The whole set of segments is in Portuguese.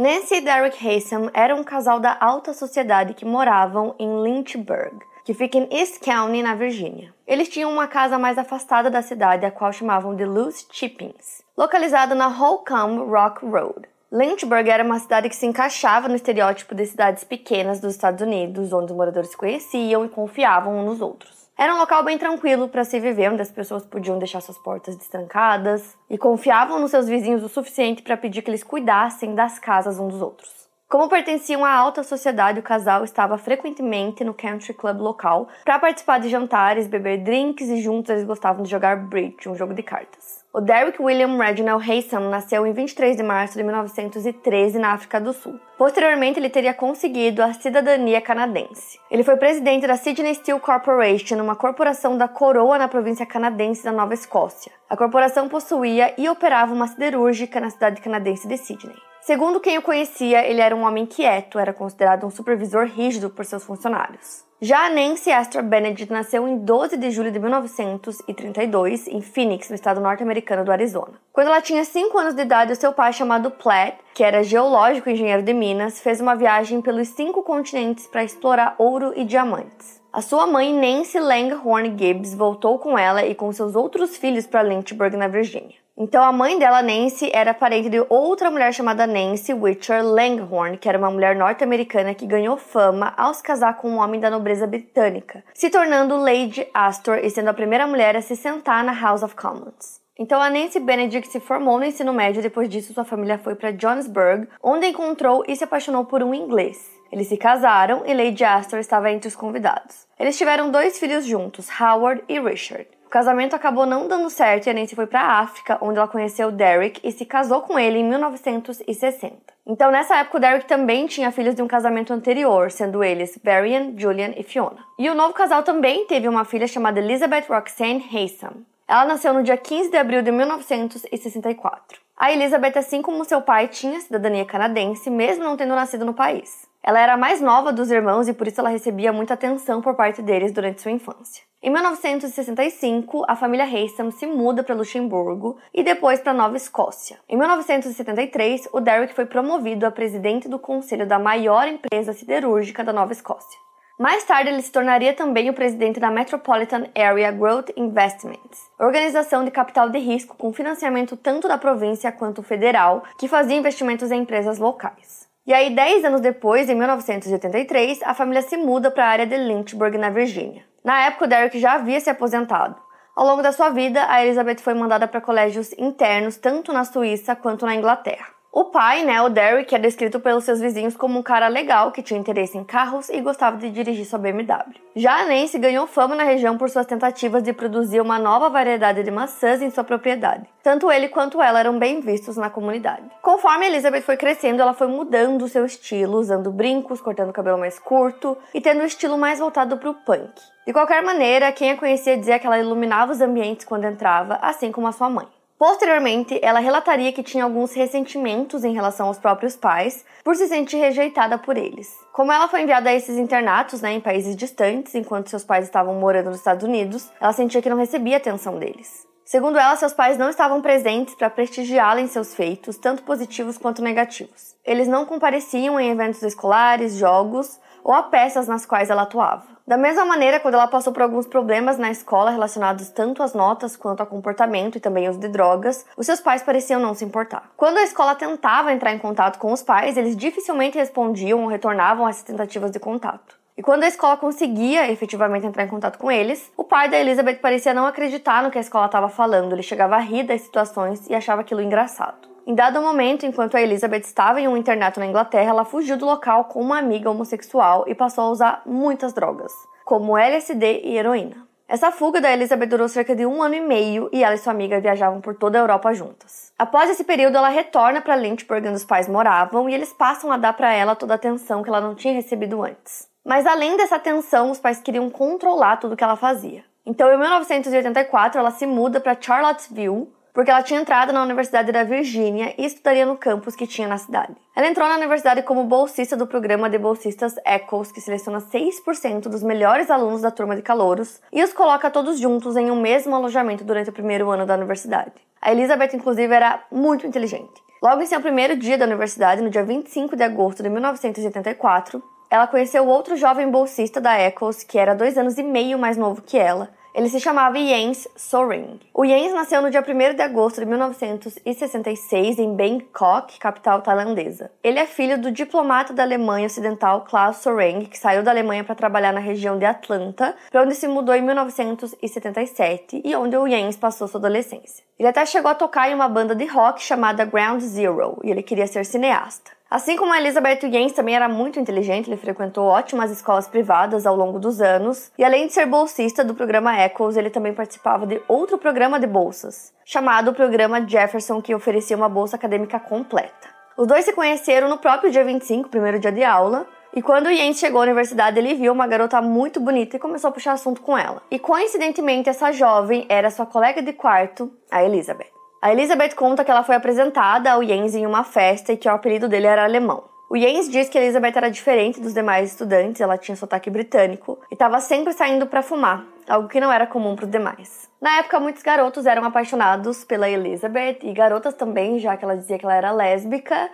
Nancy e Derek Haysom eram um casal da alta sociedade que moravam em Lynchburg, que fica em East County, na Virgínia. Eles tinham uma casa mais afastada da cidade, a qual chamavam de Loose Chippings, localizada na Holcomb Rock Road. Lynchburg era uma cidade que se encaixava no estereótipo de cidades pequenas dos Estados Unidos, onde os moradores se conheciam e confiavam uns nos outros. Era um local bem tranquilo para se viver, onde as pessoas podiam deixar suas portas destrancadas e confiavam nos seus vizinhos o suficiente para pedir que eles cuidassem das casas uns dos outros. Como pertenciam à alta sociedade, o casal estava frequentemente no country club local para participar de jantares, beber drinks e juntos eles gostavam de jogar bridge, um jogo de cartas. O Derek William Reginald Haysom nasceu em 23 de março de 1913 na África do Sul. Posteriormente, ele teria conseguido a cidadania canadense. Ele foi presidente da Sydney Steel Corporation, uma corporação da coroa na província canadense da Nova Escócia. A corporação possuía e operava uma siderúrgica na cidade canadense de Sydney. Segundo quem o conhecia, ele era um homem quieto, era considerado um supervisor rígido por seus funcionários. Já Nancy Astor Benedict nasceu em 12 de julho de 1932 em Phoenix, no estado norte-americano do Arizona. Quando ela tinha 5 anos de idade, seu pai, chamado Platt, que era geológico e engenheiro de Minas, fez uma viagem pelos cinco continentes para explorar ouro e diamantes. A sua mãe, Nancy Langhorne Gibbs, voltou com ela e com seus outros filhos para Lynchburg, na Virgínia. Então a mãe dela, Nancy, era parente de outra mulher chamada Nancy Witcher Langhorne, que era uma mulher norte-americana que ganhou fama ao se casar com um homem da nobreza britânica, se tornando Lady Astor e sendo a primeira mulher a se sentar na House of Commons. Então a Nancy Benedict se formou no ensino médio, depois disso sua família foi para Johannesburg, onde encontrou e se apaixonou por um inglês. Eles se casaram e Lady Astor estava entre os convidados. Eles tiveram dois filhos juntos, Howard e Richard. O casamento acabou não dando certo e a Nancy foi para a África, onde ela conheceu Derek e se casou com ele em 1960. Então, nessa época, o Derek também tinha filhos de um casamento anterior, sendo eles Varian, Julian e Fiona. E o novo casal também teve uma filha chamada Elizabeth Roxanne Haysom. Ela nasceu no dia 15 de abril de 1964. A Elizabeth, assim como seu pai, tinha cidadania canadense, mesmo não tendo nascido no país. Ela era a mais nova dos irmãos e por isso ela recebia muita atenção por parte deles durante sua infância. Em 1965, a família Haysom se muda para Luxemburgo e depois para Nova Escócia. Em 1973, o Derek foi promovido a presidente do conselho da maior empresa siderúrgica da Nova Escócia. Mais tarde, ele se tornaria também o presidente da Metropolitan Area Growth Investments, organização de capital de risco com financiamento tanto da província quanto federal, que fazia investimentos em empresas locais. E aí, 10 anos depois, em 1983, a família se muda para a área de Lynchburg, na Virgínia. Na época, o Derek já havia se aposentado. Ao longo da sua vida, a Elizabeth foi mandada para colégios internos tanto na Suíça quanto na Inglaterra. O pai, né, o Derek, é descrito pelos seus vizinhos como um cara legal que tinha interesse em carros e gostava de dirigir sua BMW. Já a Nancy ganhou fama na região por suas tentativas de produzir uma nova variedade de maçãs em sua propriedade. Tanto ele quanto ela eram bem vistos na comunidade. Conforme Elizabeth foi crescendo, ela foi mudando seu estilo, usando brincos, cortando o cabelo mais curto e tendo um estilo mais voltado para o punk. De qualquer maneira, quem a conhecia dizia que ela iluminava os ambientes quando entrava, assim como a sua mãe. Posteriormente, ela relataria que tinha alguns ressentimentos em relação aos próprios pais por se sentir rejeitada por eles. Como ela foi enviada a esses internatos né, em países distantes, enquanto seus pais estavam morando nos Estados Unidos, ela sentia que não recebia atenção deles. Segundo ela, seus pais não estavam presentes para prestigiá-la em seus feitos, tanto positivos quanto negativos. Eles não compareciam em eventos escolares, jogos ou a peças nas quais ela atuava. Da mesma maneira, quando ela passou por alguns problemas na escola relacionados tanto às notas quanto ao comportamento e também uso de drogas, os seus pais pareciam não se importar. Quando a escola tentava entrar em contato com os pais, eles dificilmente respondiam ou retornavam essas tentativas de contato. E quando a escola conseguia efetivamente entrar em contato com eles, o pai da Elizabeth parecia não acreditar no que a escola estava falando, ele chegava a rir das situações e achava aquilo engraçado. Em dado momento, enquanto a Elizabeth estava em um internato na Inglaterra, ela fugiu do local com uma amiga homossexual e passou a usar muitas drogas, como LSD e heroína. Essa fuga da Elizabeth durou cerca de um ano e meio e ela e sua amiga viajavam por toda a Europa juntas. Após esse período, ela retorna para Lynchburg, onde os pais moravam, e eles passam a dar para ela toda a atenção que ela não tinha recebido antes. Mas além dessa atenção, os pais queriam controlar tudo que ela fazia. Então, em 1984, ela se muda para Charlottesville, porque ela tinha entrado na Universidade da Virgínia e estudaria no campus que tinha na cidade. Ela entrou na universidade como bolsista do programa de bolsistas ECHOS, que seleciona 6% dos melhores alunos da turma de calouros e os coloca todos juntos em um mesmo alojamento durante o primeiro ano da universidade. A Elizabeth, inclusive, era muito inteligente. Logo em seu primeiro dia da universidade, no dia 25 de agosto de 1984, ela conheceu outro jovem bolsista da ECHOS, que era dois anos e meio mais novo que ela. Ele se chamava Jens Soring. O Jens nasceu no dia 1 de agosto de 1966 em Bangkok, capital tailandesa. Ele é filho do diplomata da Alemanha Ocidental Klaus Soring, que saiu da Alemanha para trabalhar na região de Atlanta, para onde se mudou em 1977 e onde o Jens passou sua adolescência. Ele até chegou a tocar em uma banda de rock chamada Ground Zero e ele queria ser cineasta. Assim como Elizabeth Jens também era muito inteligente, ele frequentou ótimas escolas privadas ao longo dos anos, e além de ser bolsista do programa Echoes, ele também participava de outro programa de bolsas, chamado Programa Jefferson, que oferecia uma bolsa acadêmica completa. Os dois se conheceram no próprio dia 25, primeiro dia de aula, e quando Jens chegou à universidade, ele viu uma garota muito bonita e começou a puxar assunto com ela. E coincidentemente, essa jovem era sua colega de quarto, a Elizabeth. A Elizabeth conta que ela foi apresentada ao Jens em uma festa e que o apelido dele era alemão. O Jens diz que Elizabeth era diferente dos demais estudantes, ela tinha sotaque britânico e estava sempre saindo para fumar, algo que não era comum para os demais. Na época, muitos garotos eram apaixonados pela Elizabeth e garotas também, já que ela dizia que ela era lésbica.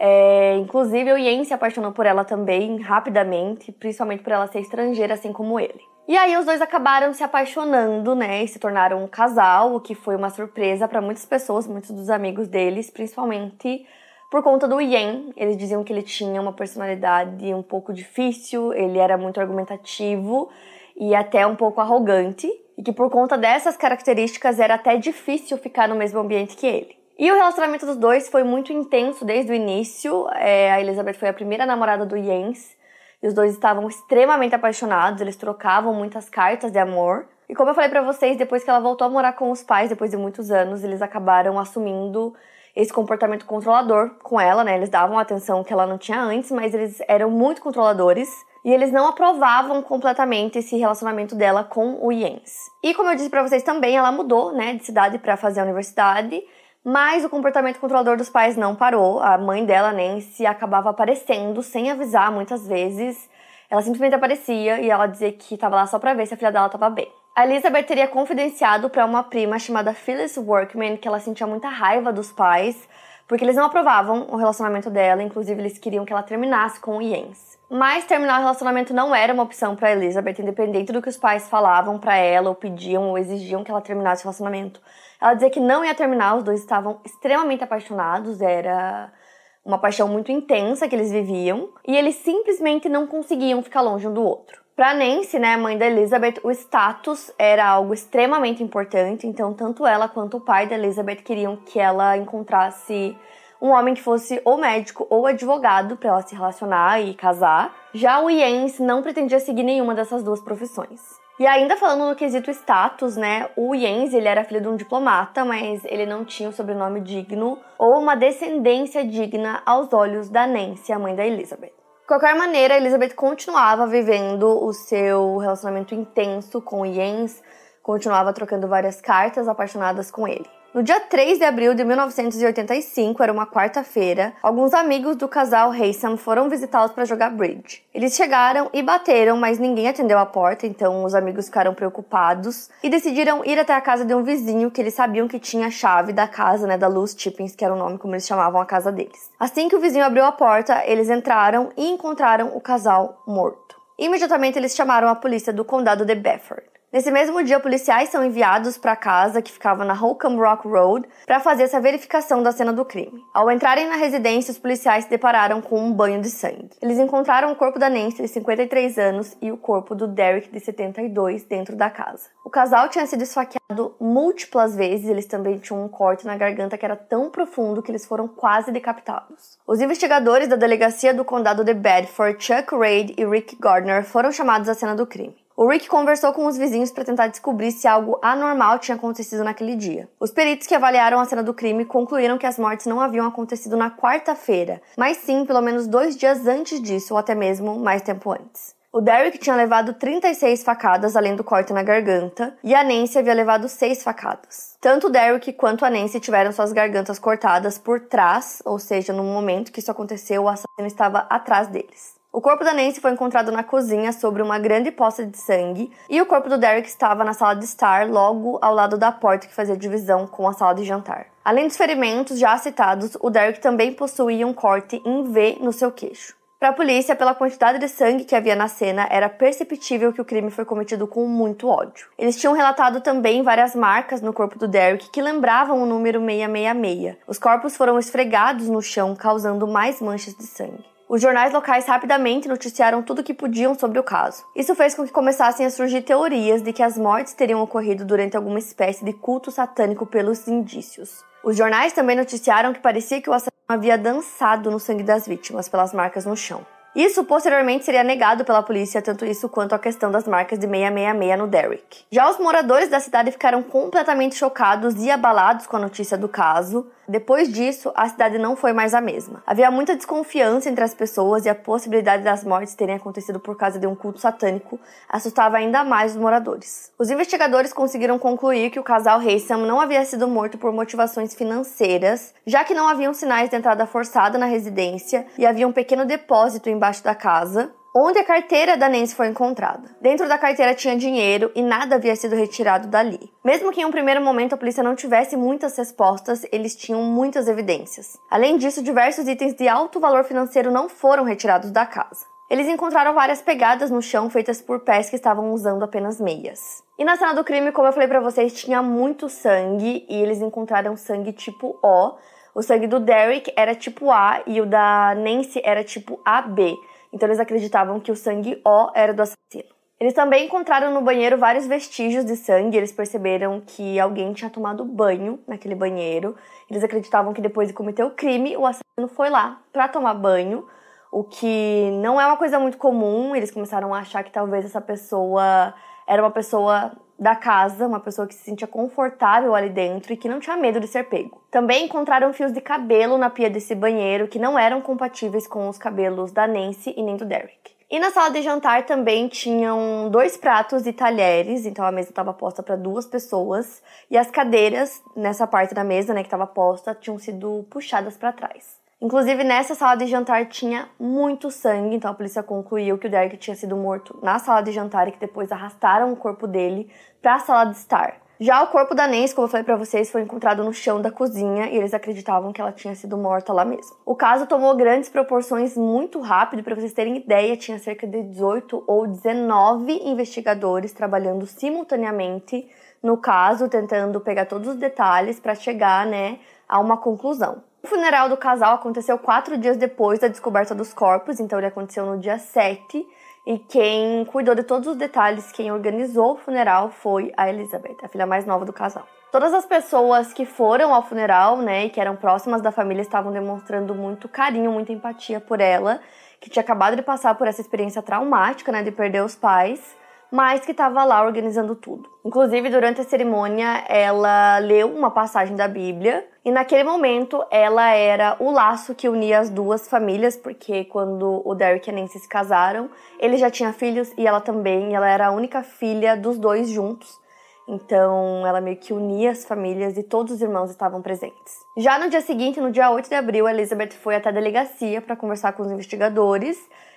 É, inclusive, o Jens se apaixonou por ela também rapidamente, principalmente por ela ser estrangeira, assim como ele. E aí os dois acabaram se apaixonando, né, e se tornaram um casal, o que foi uma surpresa para muitas pessoas, muitos dos amigos deles, principalmente por conta do Yen. Eles diziam que ele tinha uma personalidade um pouco difícil, ele era muito argumentativo e até um pouco arrogante, e que por conta dessas características era até difícil ficar no mesmo ambiente que ele. E o relacionamento dos dois foi muito intenso desde o início. É, a Elizabeth foi a primeira namorada do Jens e os dois estavam extremamente apaixonados, eles trocavam muitas cartas de amor. E como eu falei para vocês, depois que ela voltou a morar com os pais, depois de muitos anos, eles acabaram assumindo esse comportamento controlador com ela, né? Eles davam a atenção que ela não tinha antes, mas eles eram muito controladores e eles não aprovavam completamente esse relacionamento dela com o Jens. E como eu disse para vocês também, ela mudou, né, de cidade para fazer a universidade mas o comportamento controlador dos pais não parou. A mãe dela, Nancy, acabava aparecendo sem avisar muitas vezes. Ela simplesmente aparecia e ela dizia que estava lá só para ver se a filha dela estava bem. A Elizabeth teria confidenciado para uma prima chamada Phyllis Workman que ela sentia muita raiva dos pais porque eles não aprovavam o relacionamento dela, inclusive eles queriam que ela terminasse com o Jens. Mas terminar o relacionamento não era uma opção para Elizabeth, independente do que os pais falavam para ela, ou pediam, ou exigiam que ela terminasse o relacionamento. Ela dizia que não ia terminar, os dois estavam extremamente apaixonados, era uma paixão muito intensa que eles viviam, e eles simplesmente não conseguiam ficar longe um do outro. Para Nancy, né, mãe da Elizabeth, o status era algo extremamente importante, então tanto ela quanto o pai da Elizabeth queriam que ela encontrasse um homem que fosse ou médico ou advogado para ela se relacionar e casar. Já o Jens não pretendia seguir nenhuma dessas duas profissões. E ainda falando no quesito status, né? O Jens, ele era filho de um diplomata, mas ele não tinha um sobrenome digno ou uma descendência digna aos olhos da Nancy, a mãe da Elizabeth. De qualquer maneira, Elizabeth continuava vivendo o seu relacionamento intenso com o Jens, continuava trocando várias cartas apaixonadas com ele. No dia 3 de abril de 1985, era uma quarta-feira, alguns amigos do casal Haysom foram visitá-los para jogar bridge. Eles chegaram e bateram, mas ninguém atendeu a porta, então os amigos ficaram preocupados e decidiram ir até a casa de um vizinho que eles sabiam que tinha a chave da casa, né, da Luz Tippins, que era o nome como eles chamavam a casa deles. Assim que o vizinho abriu a porta, eles entraram e encontraram o casal morto. Imediatamente eles chamaram a polícia do condado de Bedford. Nesse mesmo dia, policiais são enviados para a casa que ficava na Holcomb Rock Road para fazer essa verificação da cena do crime. Ao entrarem na residência, os policiais se depararam com um banho de sangue. Eles encontraram o corpo da Nancy, de 53 anos, e o corpo do Derek, de 72, dentro da casa. O casal tinha sido esfaqueado múltiplas vezes, eles também tinham um corte na garganta que era tão profundo que eles foram quase decapitados. Os investigadores da delegacia do condado de Bedford, Chuck Reid e Rick Gardner, foram chamados à cena do crime. O Rick conversou com os vizinhos para tentar descobrir se algo anormal tinha acontecido naquele dia. Os peritos que avaliaram a cena do crime concluíram que as mortes não haviam acontecido na quarta-feira, mas sim pelo menos dois dias antes disso, ou até mesmo mais tempo antes. O Derek tinha levado 36 facadas, além do corte na garganta, e a Nancy havia levado 6 facadas. Tanto o Derek quanto a Nancy tiveram suas gargantas cortadas por trás, ou seja, no momento que isso aconteceu, o assassino estava atrás deles. O corpo da Nancy foi encontrado na cozinha sobre uma grande poça de sangue e o corpo do Derek estava na sala de estar, logo ao lado da porta que fazia divisão com a sala de jantar. Além dos ferimentos já citados, o Derek também possuía um corte em V no seu queixo. Para a polícia, pela quantidade de sangue que havia na cena, era perceptível que o crime foi cometido com muito ódio. Eles tinham relatado também várias marcas no corpo do Derek que lembravam o número 666. Os corpos foram esfregados no chão, causando mais manchas de sangue. Os jornais locais rapidamente noticiaram tudo o que podiam sobre o caso. Isso fez com que começassem a surgir teorias de que as mortes teriam ocorrido durante alguma espécie de culto satânico pelos indícios. Os jornais também noticiaram que parecia que o assassino havia dançado no sangue das vítimas pelas marcas no chão. Isso posteriormente seria negado pela polícia, tanto isso quanto a questão das marcas de 666 no Derrick. Já os moradores da cidade ficaram completamente chocados e abalados com a notícia do caso. Depois disso, a cidade não foi mais a mesma. Havia muita desconfiança entre as pessoas e a possibilidade das mortes terem acontecido por causa de um culto satânico assustava ainda mais os moradores. Os investigadores conseguiram concluir que o casal Haysom não havia sido morto por motivações financeiras, já que não haviam sinais de entrada forçada na residência e havia um pequeno depósito embaixo da casa, onde a carteira da Nancy foi encontrada. Dentro da carteira tinha dinheiro e nada havia sido retirado dali. Mesmo que em um primeiro momento a polícia não tivesse muitas respostas, eles tinham muitas evidências. Além disso, diversos itens de alto valor financeiro não foram retirados da casa. Eles encontraram várias pegadas no chão feitas por pés que estavam usando apenas meias. E na cena do crime, como eu falei para vocês, tinha muito sangue e eles encontraram sangue tipo O. O sangue do Derek era tipo A e o da Nancy era tipo AB. Então eles acreditavam que o sangue O era do assassino. Eles também encontraram no banheiro vários vestígios de sangue. Eles perceberam que alguém tinha tomado banho naquele banheiro. Eles acreditavam que depois de cometer o crime, o assassino foi lá para tomar banho, o que não é uma coisa muito comum. Eles começaram a achar que talvez essa pessoa era uma pessoa da casa, uma pessoa que se sentia confortável ali dentro e que não tinha medo de ser pego. Também encontraram fios de cabelo na pia desse banheiro que não eram compatíveis com os cabelos da Nancy e nem do Derek. E na sala de jantar também tinham dois pratos e talheres, então a mesa estava posta para duas pessoas e as cadeiras nessa parte da mesa, né, que estava posta, tinham sido puxadas para trás. Inclusive, nessa sala de jantar tinha muito sangue, então a polícia concluiu que o Derek tinha sido morto na sala de jantar e que depois arrastaram o corpo dele para a sala de estar. Já o corpo da Nancy, como eu falei para vocês, foi encontrado no chão da cozinha e eles acreditavam que ela tinha sido morta lá mesmo. O caso tomou grandes proporções muito rápido, para vocês terem ideia, tinha cerca de 18 ou 19 investigadores trabalhando simultaneamente no caso, tentando pegar todos os detalhes para chegar, né, a uma conclusão. O funeral do casal aconteceu quatro dias depois da descoberta dos corpos, então ele aconteceu no dia 7. E quem cuidou de todos os detalhes, quem organizou o funeral foi a Elizabeth, a filha mais nova do casal. Todas as pessoas que foram ao funeral, né, e que eram próximas da família, estavam demonstrando muito carinho, muita empatia por ela, que tinha acabado de passar por essa experiência traumática, né, de perder os pais mas que estava lá organizando tudo. Inclusive, durante a cerimônia, ela leu uma passagem da Bíblia e naquele momento ela era o laço que unia as duas famílias, porque quando o Derek e a Nancy se casaram, ele já tinha filhos e ela também, e ela era a única filha dos dois juntos. Então, ela meio que unia as famílias e todos os irmãos estavam presentes. Já no dia seguinte, no dia 8 de abril, Elizabeth foi até a delegacia para conversar com os investigadores.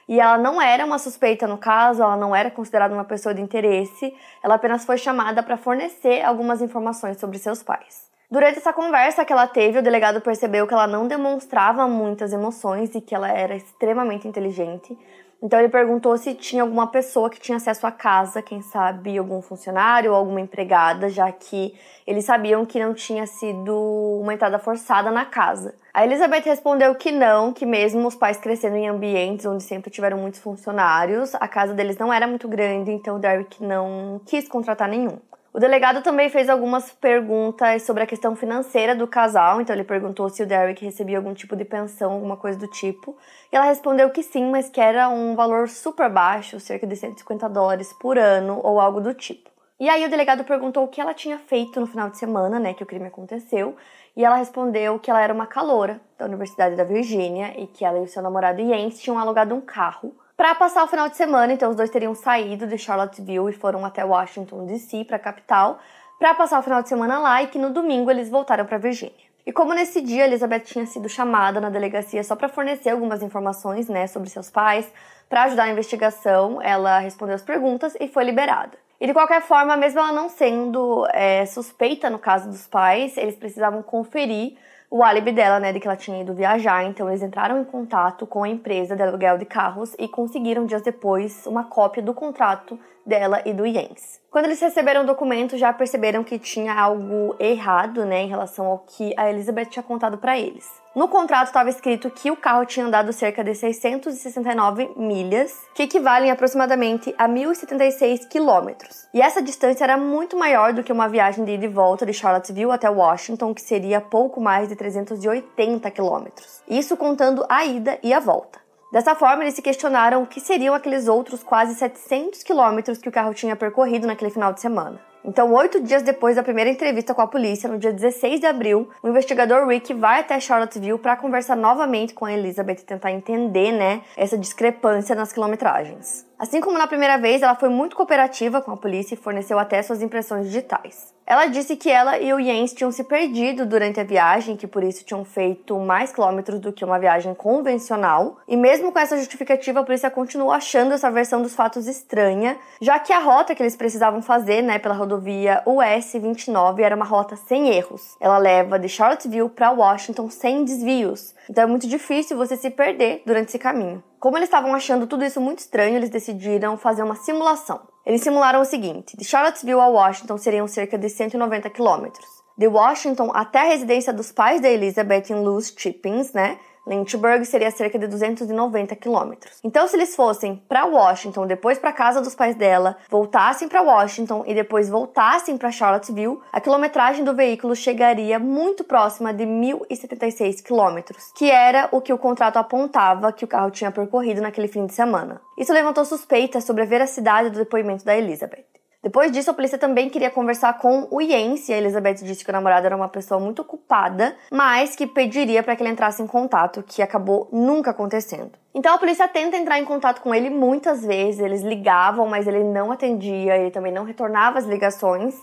E ela não era uma suspeita no caso, ela não era considerada uma pessoa de interesse, ela apenas foi chamada para fornecer algumas informações sobre seus pais. Durante essa conversa que ela teve, o delegado percebeu que ela não demonstrava muitas emoções e que ela era extremamente inteligente. Então ele perguntou se tinha alguma pessoa que tinha acesso à casa, quem sabe algum funcionário ou alguma empregada, já que eles sabiam que não tinha sido uma entrada forçada na casa. A Elizabeth respondeu que não, que mesmo os pais crescendo em ambientes onde sempre tiveram muitos funcionários, a casa deles não era muito grande, então Derek não quis contratar nenhum. O delegado também fez algumas perguntas sobre a questão financeira do casal, então ele perguntou se o Derek recebia algum tipo de pensão, alguma coisa do tipo. E ela respondeu que sim, mas que era um valor super baixo, cerca de 150 dólares por ano ou algo do tipo. E aí o delegado perguntou o que ela tinha feito no final de semana, né, que o crime aconteceu, e ela respondeu que ela era uma caloura da Universidade da Virgínia e que ela e o seu namorado Jens tinham alugado um carro para passar o final de semana, então os dois teriam saído de Charlottesville e foram até Washington DC, para a capital, para passar o final de semana lá e que no domingo eles voltaram para Virgínia. E como nesse dia Elizabeth tinha sido chamada na delegacia só para fornecer algumas informações, né, sobre seus pais, para ajudar a investigação, ela respondeu as perguntas e foi liberada. E de qualquer forma, mesmo ela não sendo é, suspeita no caso dos pais, eles precisavam conferir o álibi dela, né, de que ela tinha ido viajar. Então eles entraram em contato com a empresa de aluguel de carros e conseguiram dias depois uma cópia do contrato dela e do Jens. Quando eles receberam o documento, já perceberam que tinha algo errado, né, em relação ao que a Elizabeth tinha contado para eles. No contrato estava escrito que o carro tinha andado cerca de 669 milhas, que equivalem aproximadamente a 1.076 quilômetros. E essa distância era muito maior do que uma viagem de ida e volta de Charlottesville até Washington, que seria pouco mais de 380 quilômetros. Isso contando a ida e a volta. Dessa forma, eles se questionaram o que seriam aqueles outros quase 700 quilômetros que o carro tinha percorrido naquele final de semana. Então, oito dias depois da primeira entrevista com a polícia, no dia 16 de abril, o investigador Rick vai até Charlottesville para conversar novamente com a Elizabeth e tentar entender, né, essa discrepância nas quilometragens. Assim como na primeira vez, ela foi muito cooperativa com a polícia e forneceu até suas impressões digitais. Ela disse que ela e o Jens tinham se perdido durante a viagem, que por isso tinham feito mais quilômetros do que uma viagem convencional. E mesmo com essa justificativa, a polícia continuou achando essa versão dos fatos estranha, já que a rota que eles precisavam fazer, né, pela rodovia US 29 era uma rota sem erros. Ela leva de Charlottesville para Washington sem desvios. Então é muito difícil você se perder durante esse caminho. Como eles estavam achando tudo isso muito estranho, eles decidiram fazer uma simulação. Eles simularam o seguinte: de Charlottesville a Washington seriam cerca de 190 quilômetros. De Washington até a residência dos pais da Elizabeth em Lewis Chippings, né? Lynchburg seria cerca de 290 quilômetros. Então, se eles fossem para Washington, depois para casa dos pais dela, voltassem para Washington e depois voltassem para Charlottesville, a quilometragem do veículo chegaria muito próxima de 1.076 quilômetros, que era o que o contrato apontava que o carro tinha percorrido naquele fim de semana. Isso levantou suspeitas sobre a veracidade do depoimento da Elizabeth. Depois disso, a polícia também queria conversar com o Jens e a Elizabeth disse que o namorado era uma pessoa muito ocupada, mas que pediria para que ele entrasse em contato, que acabou nunca acontecendo. Então a polícia tenta entrar em contato com ele muitas vezes, eles ligavam, mas ele não atendia, ele também não retornava as ligações.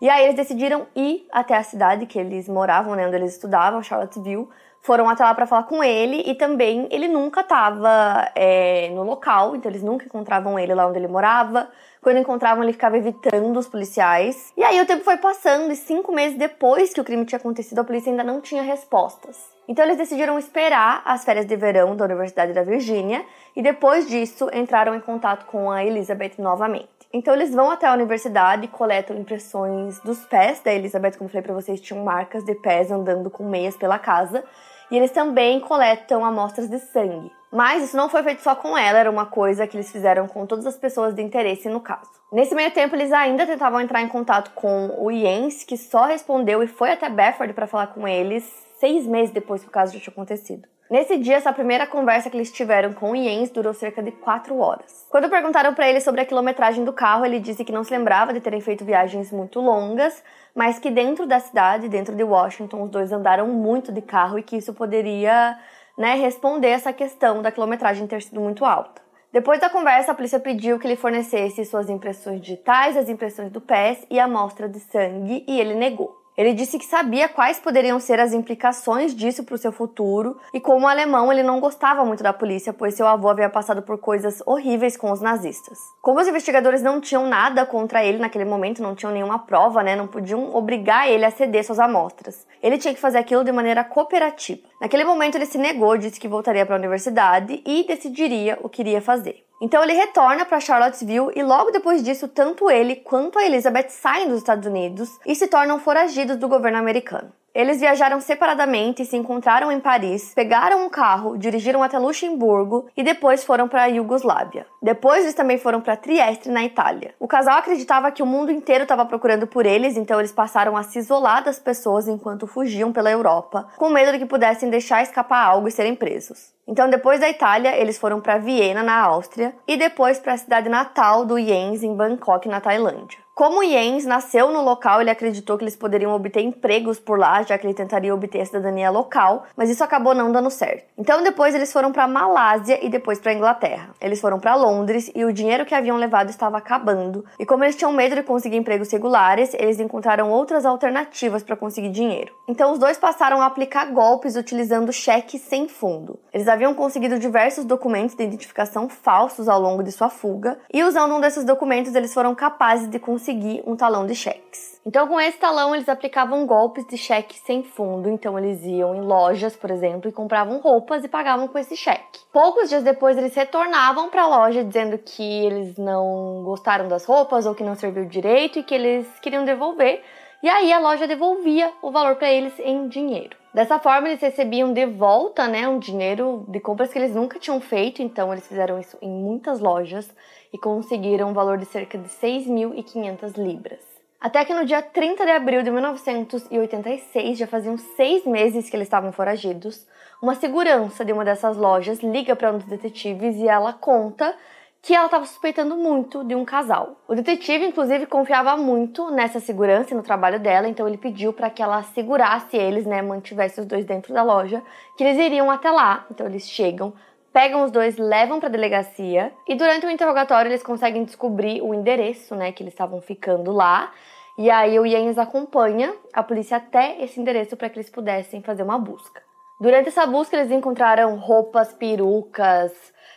E aí eles decidiram ir até a cidade que eles moravam, né, onde eles estudavam, Charlottesville, foram até lá para falar com ele e também ele nunca estava é, no local, então eles nunca encontravam ele lá onde ele morava. Quando encontravam, ele ficava evitando os policiais. E aí o tempo foi passando e cinco meses depois que o crime tinha acontecido, a polícia ainda não tinha respostas. Então eles decidiram esperar as férias de verão da Universidade da Virgínia e depois disso entraram em contato com a Elizabeth novamente. Então eles vão até a universidade coletam impressões dos pés da Elizabeth, como falei para vocês, tinham marcas de pés andando com meias pela casa. E eles também coletam amostras de sangue. Mas isso não foi feito só com ela, era uma coisa que eles fizeram com todas as pessoas de interesse no caso. Nesse meio tempo, eles ainda tentavam entrar em contato com o Jens, que só respondeu e foi até Bedford para falar com eles seis meses depois que o caso já tinha acontecido. Nesse dia, essa primeira conversa que eles tiveram com o Jens durou cerca de quatro horas. Quando perguntaram para ele sobre a quilometragem do carro, ele disse que não se lembrava de terem feito viagens muito longas, mas que dentro da cidade, dentro de Washington, os dois andaram muito de carro e que isso poderia né, responder essa questão da quilometragem ter sido muito alta. Depois da conversa, a polícia pediu que ele fornecesse suas impressões digitais, as impressões do PES e a amostra de sangue, e ele negou. Ele disse que sabia quais poderiam ser as implicações disso para o seu futuro, e como alemão, ele não gostava muito da polícia, pois seu avô havia passado por coisas horríveis com os nazistas. Como os investigadores não tinham nada contra ele naquele momento, não tinham nenhuma prova, né, não podiam obrigar ele a ceder suas amostras. Ele tinha que fazer aquilo de maneira cooperativa. Naquele momento, ele se negou, disse que voltaria para a universidade e decidiria o que iria fazer. Então ele retorna para Charlottesville e logo depois disso, tanto ele quanto a Elizabeth saem dos Estados Unidos e se tornam foragidos do governo americano. Eles viajaram separadamente e se encontraram em Paris, pegaram um carro, dirigiram até Luxemburgo e depois foram para a Iugoslávia. Depois eles também foram para Trieste, na Itália. O casal acreditava que o mundo inteiro estava procurando por eles, então eles passaram a se isolar das pessoas enquanto fugiam pela Europa, com medo de que pudessem deixar escapar algo e serem presos. Então, depois da Itália, eles foram para Viena, na Áustria, e depois para a cidade natal do Jens, em Bangkok, na Tailândia. Como Jens nasceu no local, ele acreditou que eles poderiam obter empregos por lá, já que ele tentaria obter a cidadania local, mas isso acabou não dando certo. Então depois eles foram para Malásia e depois para Inglaterra. Eles foram para Londres e o dinheiro que haviam levado estava acabando. E como eles tinham medo de conseguir empregos regulares, eles encontraram outras alternativas para conseguir dinheiro. Então os dois passaram a aplicar golpes utilizando cheques sem fundo. Eles haviam conseguido diversos documentos de identificação falsos ao longo de sua fuga e usando um desses documentos eles foram capazes de conseguir conseguir um talão de cheques. Então, com esse talão, eles aplicavam golpes de cheque sem fundo. Então, eles iam em lojas, por exemplo, e compravam roupas e pagavam com esse cheque. Poucos dias depois, eles retornavam para a loja dizendo que eles não gostaram das roupas ou que não serviu direito e que eles queriam devolver. E aí a loja devolvia o valor para eles em dinheiro. Dessa forma, eles recebiam de volta, né, um dinheiro de compras que eles nunca tinham feito, então eles fizeram isso em muitas lojas e conseguiram um valor de cerca de 6.500 libras. Até que no dia 30 de abril de 1986, já faziam seis meses que eles estavam foragidos, uma segurança de uma dessas lojas liga para um dos detetives e ela conta que ela estava suspeitando muito de um casal. O detetive, inclusive, confiava muito nessa segurança e no trabalho dela, então ele pediu para que ela segurasse eles, né, mantivesse os dois dentro da loja, que eles iriam até lá. Então eles chegam, pegam os dois, levam para delegacia e durante o interrogatório eles conseguem descobrir o endereço, né, que eles estavam ficando lá. E aí o Jens acompanha a polícia até esse endereço para que eles pudessem fazer uma busca. Durante essa busca eles encontraram roupas, perucas,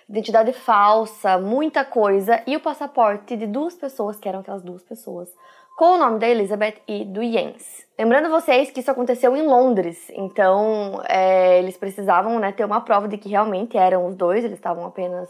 identidade falsa, muita coisa e o passaporte de duas pessoas, que eram aquelas duas pessoas, com o nome da Elizabeth e do Jens. Lembrando vocês que isso aconteceu em Londres, então é, eles precisavam né, ter uma prova de que realmente eram os dois, eles estavam apenas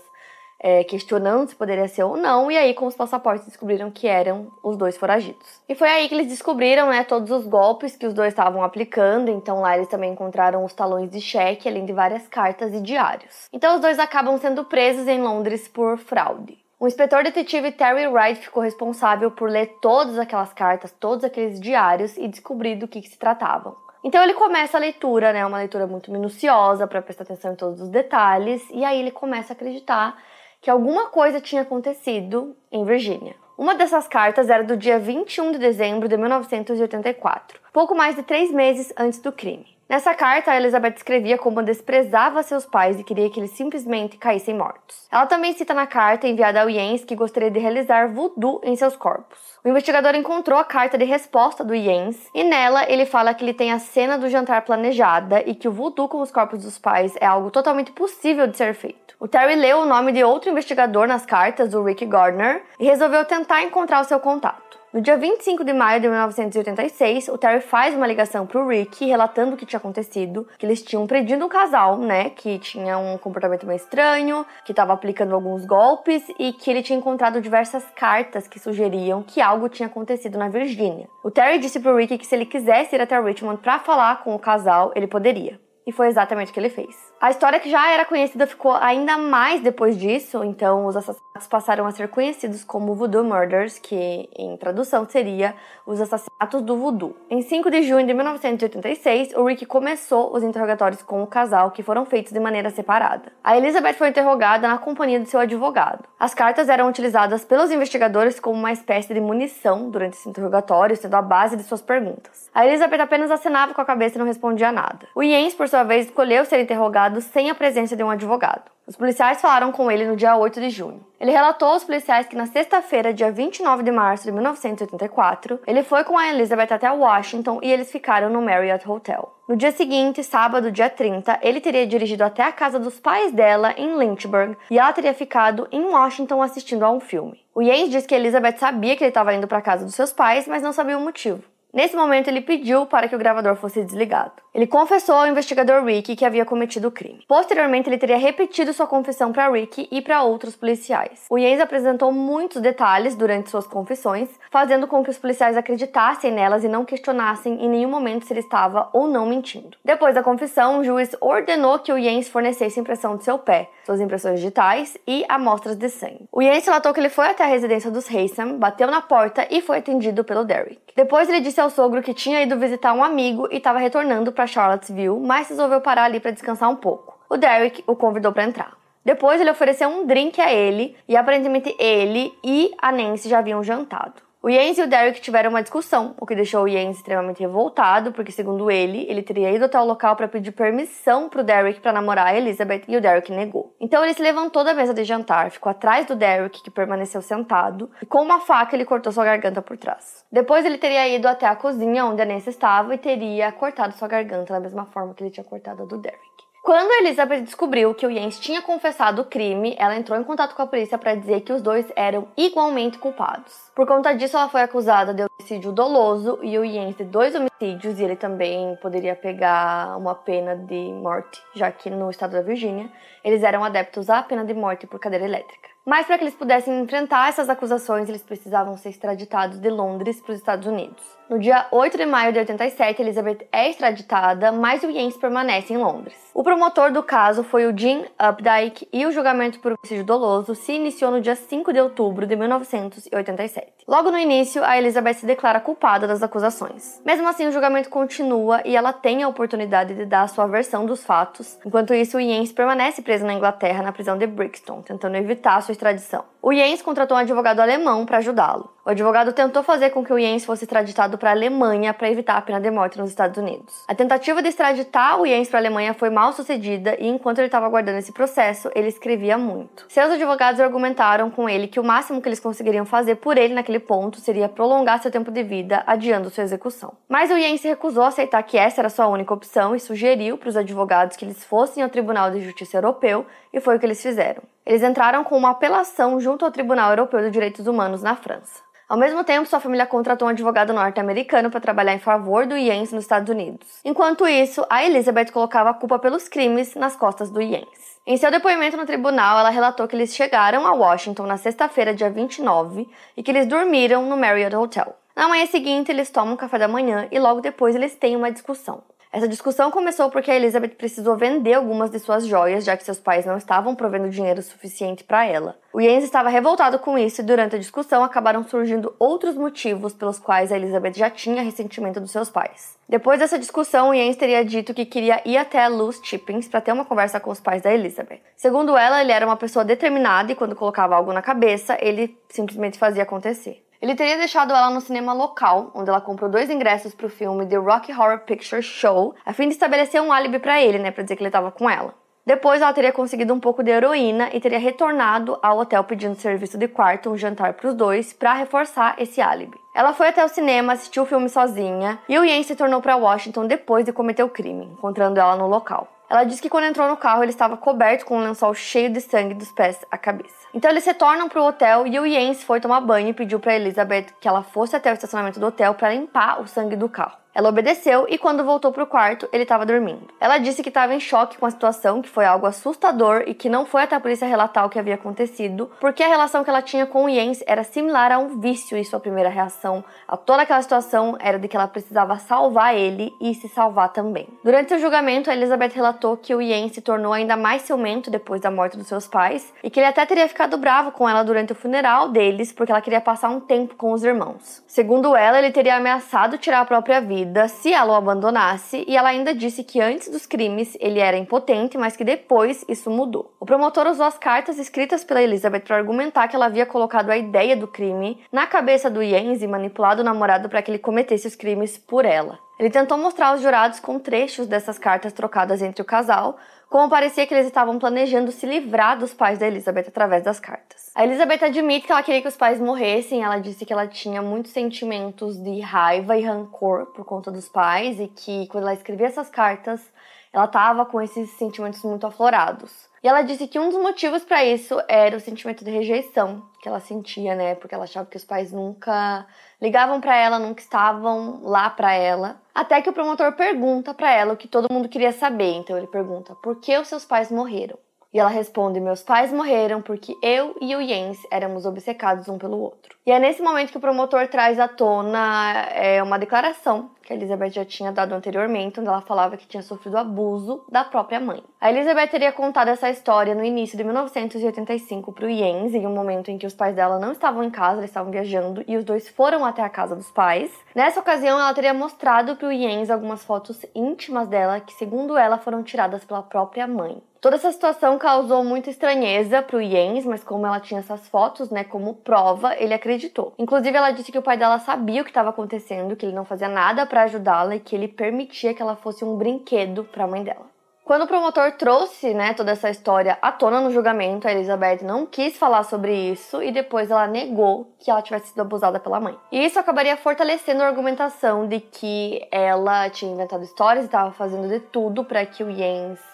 é, questionando se poderia ser ou não, e aí com os passaportes descobriram que eram os dois foragidos. E foi aí que eles descobriram né, todos os golpes que os dois estavam aplicando, então lá eles também encontraram os talões de cheque, além de várias cartas e diários. Então os dois acabam sendo presos em Londres por fraude. O inspetor detetive Terry Wright ficou responsável por ler todas aquelas cartas, todos aqueles diários e descobrir do que, que se tratavam. Então ele começa a leitura, né, uma leitura muito minuciosa para prestar atenção em todos os detalhes, e aí ele começa a acreditar que alguma coisa tinha acontecido em Virgínia. Uma dessas cartas era do dia 21 de dezembro de 1984, pouco mais de três meses antes do crime. Nessa carta, Elizabeth escrevia como desprezava seus pais e queria que eles simplesmente caíssem mortos. Ela também cita na carta enviada ao Jens que gostaria de realizar voodoo em seus corpos. O investigador encontrou a carta de resposta do Jens e nela ele fala que ele tem a cena do jantar planejada e que o voodoo com os corpos dos pais é algo totalmente possível de ser feito. O Terry leu o nome de outro investigador nas cartas, o Rick Gardner, e resolveu tentar encontrar o seu contato. No dia 25 de maio de 1986, o Terry faz uma ligação pro Rick relatando o que tinha acontecido, que eles tinham prendido um casal, né, que tinha um comportamento meio estranho, que estava aplicando alguns golpes e que ele tinha encontrado diversas cartas que sugeriam que algo tinha acontecido na Virgínia. O Terry disse pro Rick que se ele quisesse ir até Richmond para falar com o casal, ele poderia. E foi exatamente o que ele fez. A história que já era conhecida ficou ainda mais depois disso, então os assassinatos passaram a ser conhecidos como Voodoo Murders, que em tradução seria os assassinatos do voodoo. Em 5 de junho de 1986, o Rick começou os interrogatórios com o casal, que foram feitos de maneira separada. A Elizabeth foi interrogada na companhia de seu advogado. As cartas eram utilizadas pelos investigadores como uma espécie de munição durante esse interrogatório, sendo a base de suas perguntas. A Elizabeth apenas acenava com a cabeça e não respondia nada. O Jens, por sua vez, escolheu ser interrogado sem a presença de um advogado. Os policiais falaram com ele no dia 8 de junho. Ele relatou aos policiais que na sexta-feira, dia 29 de março de 1984, ele foi com a Elizabeth até Washington e eles ficaram no Marriott Hotel. No dia seguinte, sábado, dia 30, ele teria dirigido até a casa dos pais dela em Lynchburg e ela teria ficado em Washington assistindo a um filme. O Yates diz que Elizabeth sabia que ele estava indo para a casa dos seus pais, mas não sabia o motivo. Nesse momento, ele pediu para que o gravador fosse desligado. Ele confessou ao investigador Rick que havia cometido o crime. Posteriormente, ele teria repetido sua confissão para Rick e para outros policiais. O Yates apresentou muitos detalhes durante suas confissões, fazendo com que os policiais acreditassem nelas e não questionassem em nenhum momento se ele estava ou não mentindo. Depois da confissão, o juiz ordenou que o Yates fornecesse impressão de seu pé, suas impressões digitais e amostras de sangue. O Yates relatou que ele foi até a residência dos Haysom, bateu na porta e foi atendido pelo Derrick. Depois ele disse ao sogro que tinha ido visitar um amigo e estava retornando para Charlottesville, mas resolveu parar ali para descansar um pouco. O Derek o convidou para entrar. Depois ele ofereceu um drink a ele e aparentemente ele e a Nancy já haviam jantado. O Jens e o Derek tiveram uma discussão, o que deixou o Jens extremamente revoltado, porque segundo ele, ele teria ido até o local para pedir permissão para o Derek para namorar a Elizabeth e o Derek negou. Então ele se levantou da mesa de jantar, ficou atrás do Derek, que permaneceu sentado, e com uma faca ele cortou sua garganta por trás. Depois ele teria ido até a cozinha onde a Nancy estava e teria cortado sua garganta da mesma forma que ele tinha cortado a do Derek. Quando Elizabeth descobriu que o Jens tinha confessado o crime, ela entrou em contato com a polícia para dizer que os dois eram igualmente culpados. Por conta disso, ela foi acusada de homicídio doloso e o Jens de dois homicídios, e ele também poderia pegar uma pena de morte, já que no estado da Virgínia eles eram adeptos à pena de morte por cadeira elétrica. Mas para que eles pudessem enfrentar essas acusações, eles precisavam ser extraditados de Londres para os Estados Unidos. No dia 8 de maio de 87, Elizabeth é extraditada, mas o Jens permanece em Londres. O promotor do caso foi o Jim Updike e o julgamento por homicídio doloso se iniciou no dia 5 de outubro de 1987. Logo no início, a Elizabeth se declara culpada das acusações. Mesmo assim, o julgamento continua e ela tem a oportunidade de dar sua versão dos fatos. Enquanto isso, o Jens permanece preso na Inglaterra na prisão de Brixton, tentando evitar a sua extradição. O Jens contratou um advogado alemão para ajudá-lo. O advogado tentou fazer com que o Jens fosse extraditado para a Alemanha para evitar a pena de morte nos Estados Unidos. A tentativa de extraditar o Jens para a Alemanha foi mal sucedida e enquanto ele estava aguardando esse processo, ele escrevia muito. Seus advogados argumentaram com ele que o máximo que eles conseguiriam fazer por ele naquele ponto seria prolongar seu tempo de vida, adiando sua execução. Mas o Jens recusou aceitar que essa era sua única opção e sugeriu para os advogados que eles fossem ao Tribunal de Justiça Europeu e foi o que eles fizeram. Eles entraram com uma apelação junto ao Tribunal Europeu de Direitos Humanos na França. Ao mesmo tempo, sua família contratou um advogado norte-americano para trabalhar em favor do Jens nos Estados Unidos. Enquanto isso, a Elizabeth colocava a culpa pelos crimes nas costas do Jens. Em seu depoimento no tribunal, ela relatou que eles chegaram a Washington na sexta-feira, dia 29, e que eles dormiram no Marriott Hotel. Na manhã seguinte, eles tomam café da manhã e logo depois eles têm uma discussão. Essa discussão começou porque a Elizabeth precisou vender algumas de suas joias, já que seus pais não estavam provendo dinheiro suficiente para ela. O Jens estava revoltado com isso e durante a discussão acabaram surgindo outros motivos pelos quais a Elizabeth já tinha ressentimento dos seus pais. Depois dessa discussão, o Jens teria dito que queria ir até a Luz Chippings para ter uma conversa com os pais da Elizabeth. Segundo ela, ele era uma pessoa determinada e quando colocava algo na cabeça, ele simplesmente fazia acontecer. Ele teria deixado ela no cinema local, onde ela comprou dois ingressos para o filme The Rocky Horror Picture Show, a fim de estabelecer um álibi para ele, né, para dizer que ele estava com ela. Depois ela teria conseguido um pouco de heroína e teria retornado ao hotel pedindo serviço de quarto, um jantar para os dois, para reforçar esse álibi. Ela foi até o cinema, assistiu o filme sozinha, e o Yen se tornou para Washington depois de cometer o crime, encontrando ela no local. Ela disse que quando entrou no carro ele estava coberto com um lençol cheio de sangue dos pés à cabeça. Então eles retornam para o hotel e o Jens foi tomar banho e pediu para Elizabeth que ela fosse até o estacionamento do hotel para limpar o sangue do carro. Ela obedeceu e quando voltou para o quarto, ele estava dormindo. Ela disse que estava em choque com a situação, que foi algo assustador e que não foi até a polícia relatar o que havia acontecido, porque a relação que ela tinha com o Jens era similar a um vício e sua primeira reação a toda aquela situação era de que ela precisava salvar ele e se salvar também. Durante seu julgamento, a Elizabeth relatou que o Jens se tornou ainda mais ciumento depois da morte dos seus pais e que ele até teria ficado bravo com ela durante o funeral deles porque ela queria passar um tempo com os irmãos. Segundo ela, ele teria ameaçado tirar a própria vida vida se ela o abandonasse, e ela ainda disse que antes dos crimes ele era impotente, mas que depois isso mudou. O promotor usou as cartas escritas pela Elizabeth para argumentar que ela havia colocado a ideia do crime na cabeça do Jens e manipulado o namorado para que ele cometesse os crimes por ela. Ele tentou mostrar aos jurados com trechos dessas cartas trocadas entre o casal, como parecia que eles estavam planejando se livrar dos pais da Elizabeth através das cartas. A Elizabeth admite que ela queria que os pais morressem, ela disse que ela tinha muitos sentimentos de raiva e rancor por conta dos pais e que quando ela escrevia essas cartas, ela estava com esses sentimentos muito aflorados. E ela disse que um dos motivos para isso era o sentimento de rejeição que ela sentia, né? Porque ela achava que os pais nunca ligavam para ela, nunca estavam lá para ela. Até que o promotor pergunta para ela o que todo mundo queria saber. Então ele pergunta: "Por que os seus pais morreram?" E ela responde: Meus pais morreram porque eu e o Jens éramos obcecados um pelo outro. E é nesse momento que o promotor traz à tona é, uma declaração que a Elizabeth já tinha dado anteriormente, onde ela falava que tinha sofrido abuso da própria mãe. A Elizabeth teria contado essa história no início de 1985 para o Jens, em um momento em que os pais dela não estavam em casa, eles estavam viajando e os dois foram até a casa dos pais. Nessa ocasião, ela teria mostrado para o Jens algumas fotos íntimas dela que, segundo ela, foram tiradas pela própria mãe. Toda essa situação causou muita estranheza para o Jens, mas como ela tinha essas fotos, né, como prova, ele acreditou. Inclusive, ela disse que o pai dela sabia o que estava acontecendo, que ele não fazia nada para ajudá-la e que ele permitia que ela fosse um brinquedo para a mãe dela. Quando o promotor trouxe, né, toda essa história à tona no julgamento, a Elizabeth não quis falar sobre isso e depois ela negou que ela tivesse sido abusada pela mãe. E isso acabaria fortalecendo a argumentação de que ela tinha inventado histórias e estava fazendo de tudo para que o Jens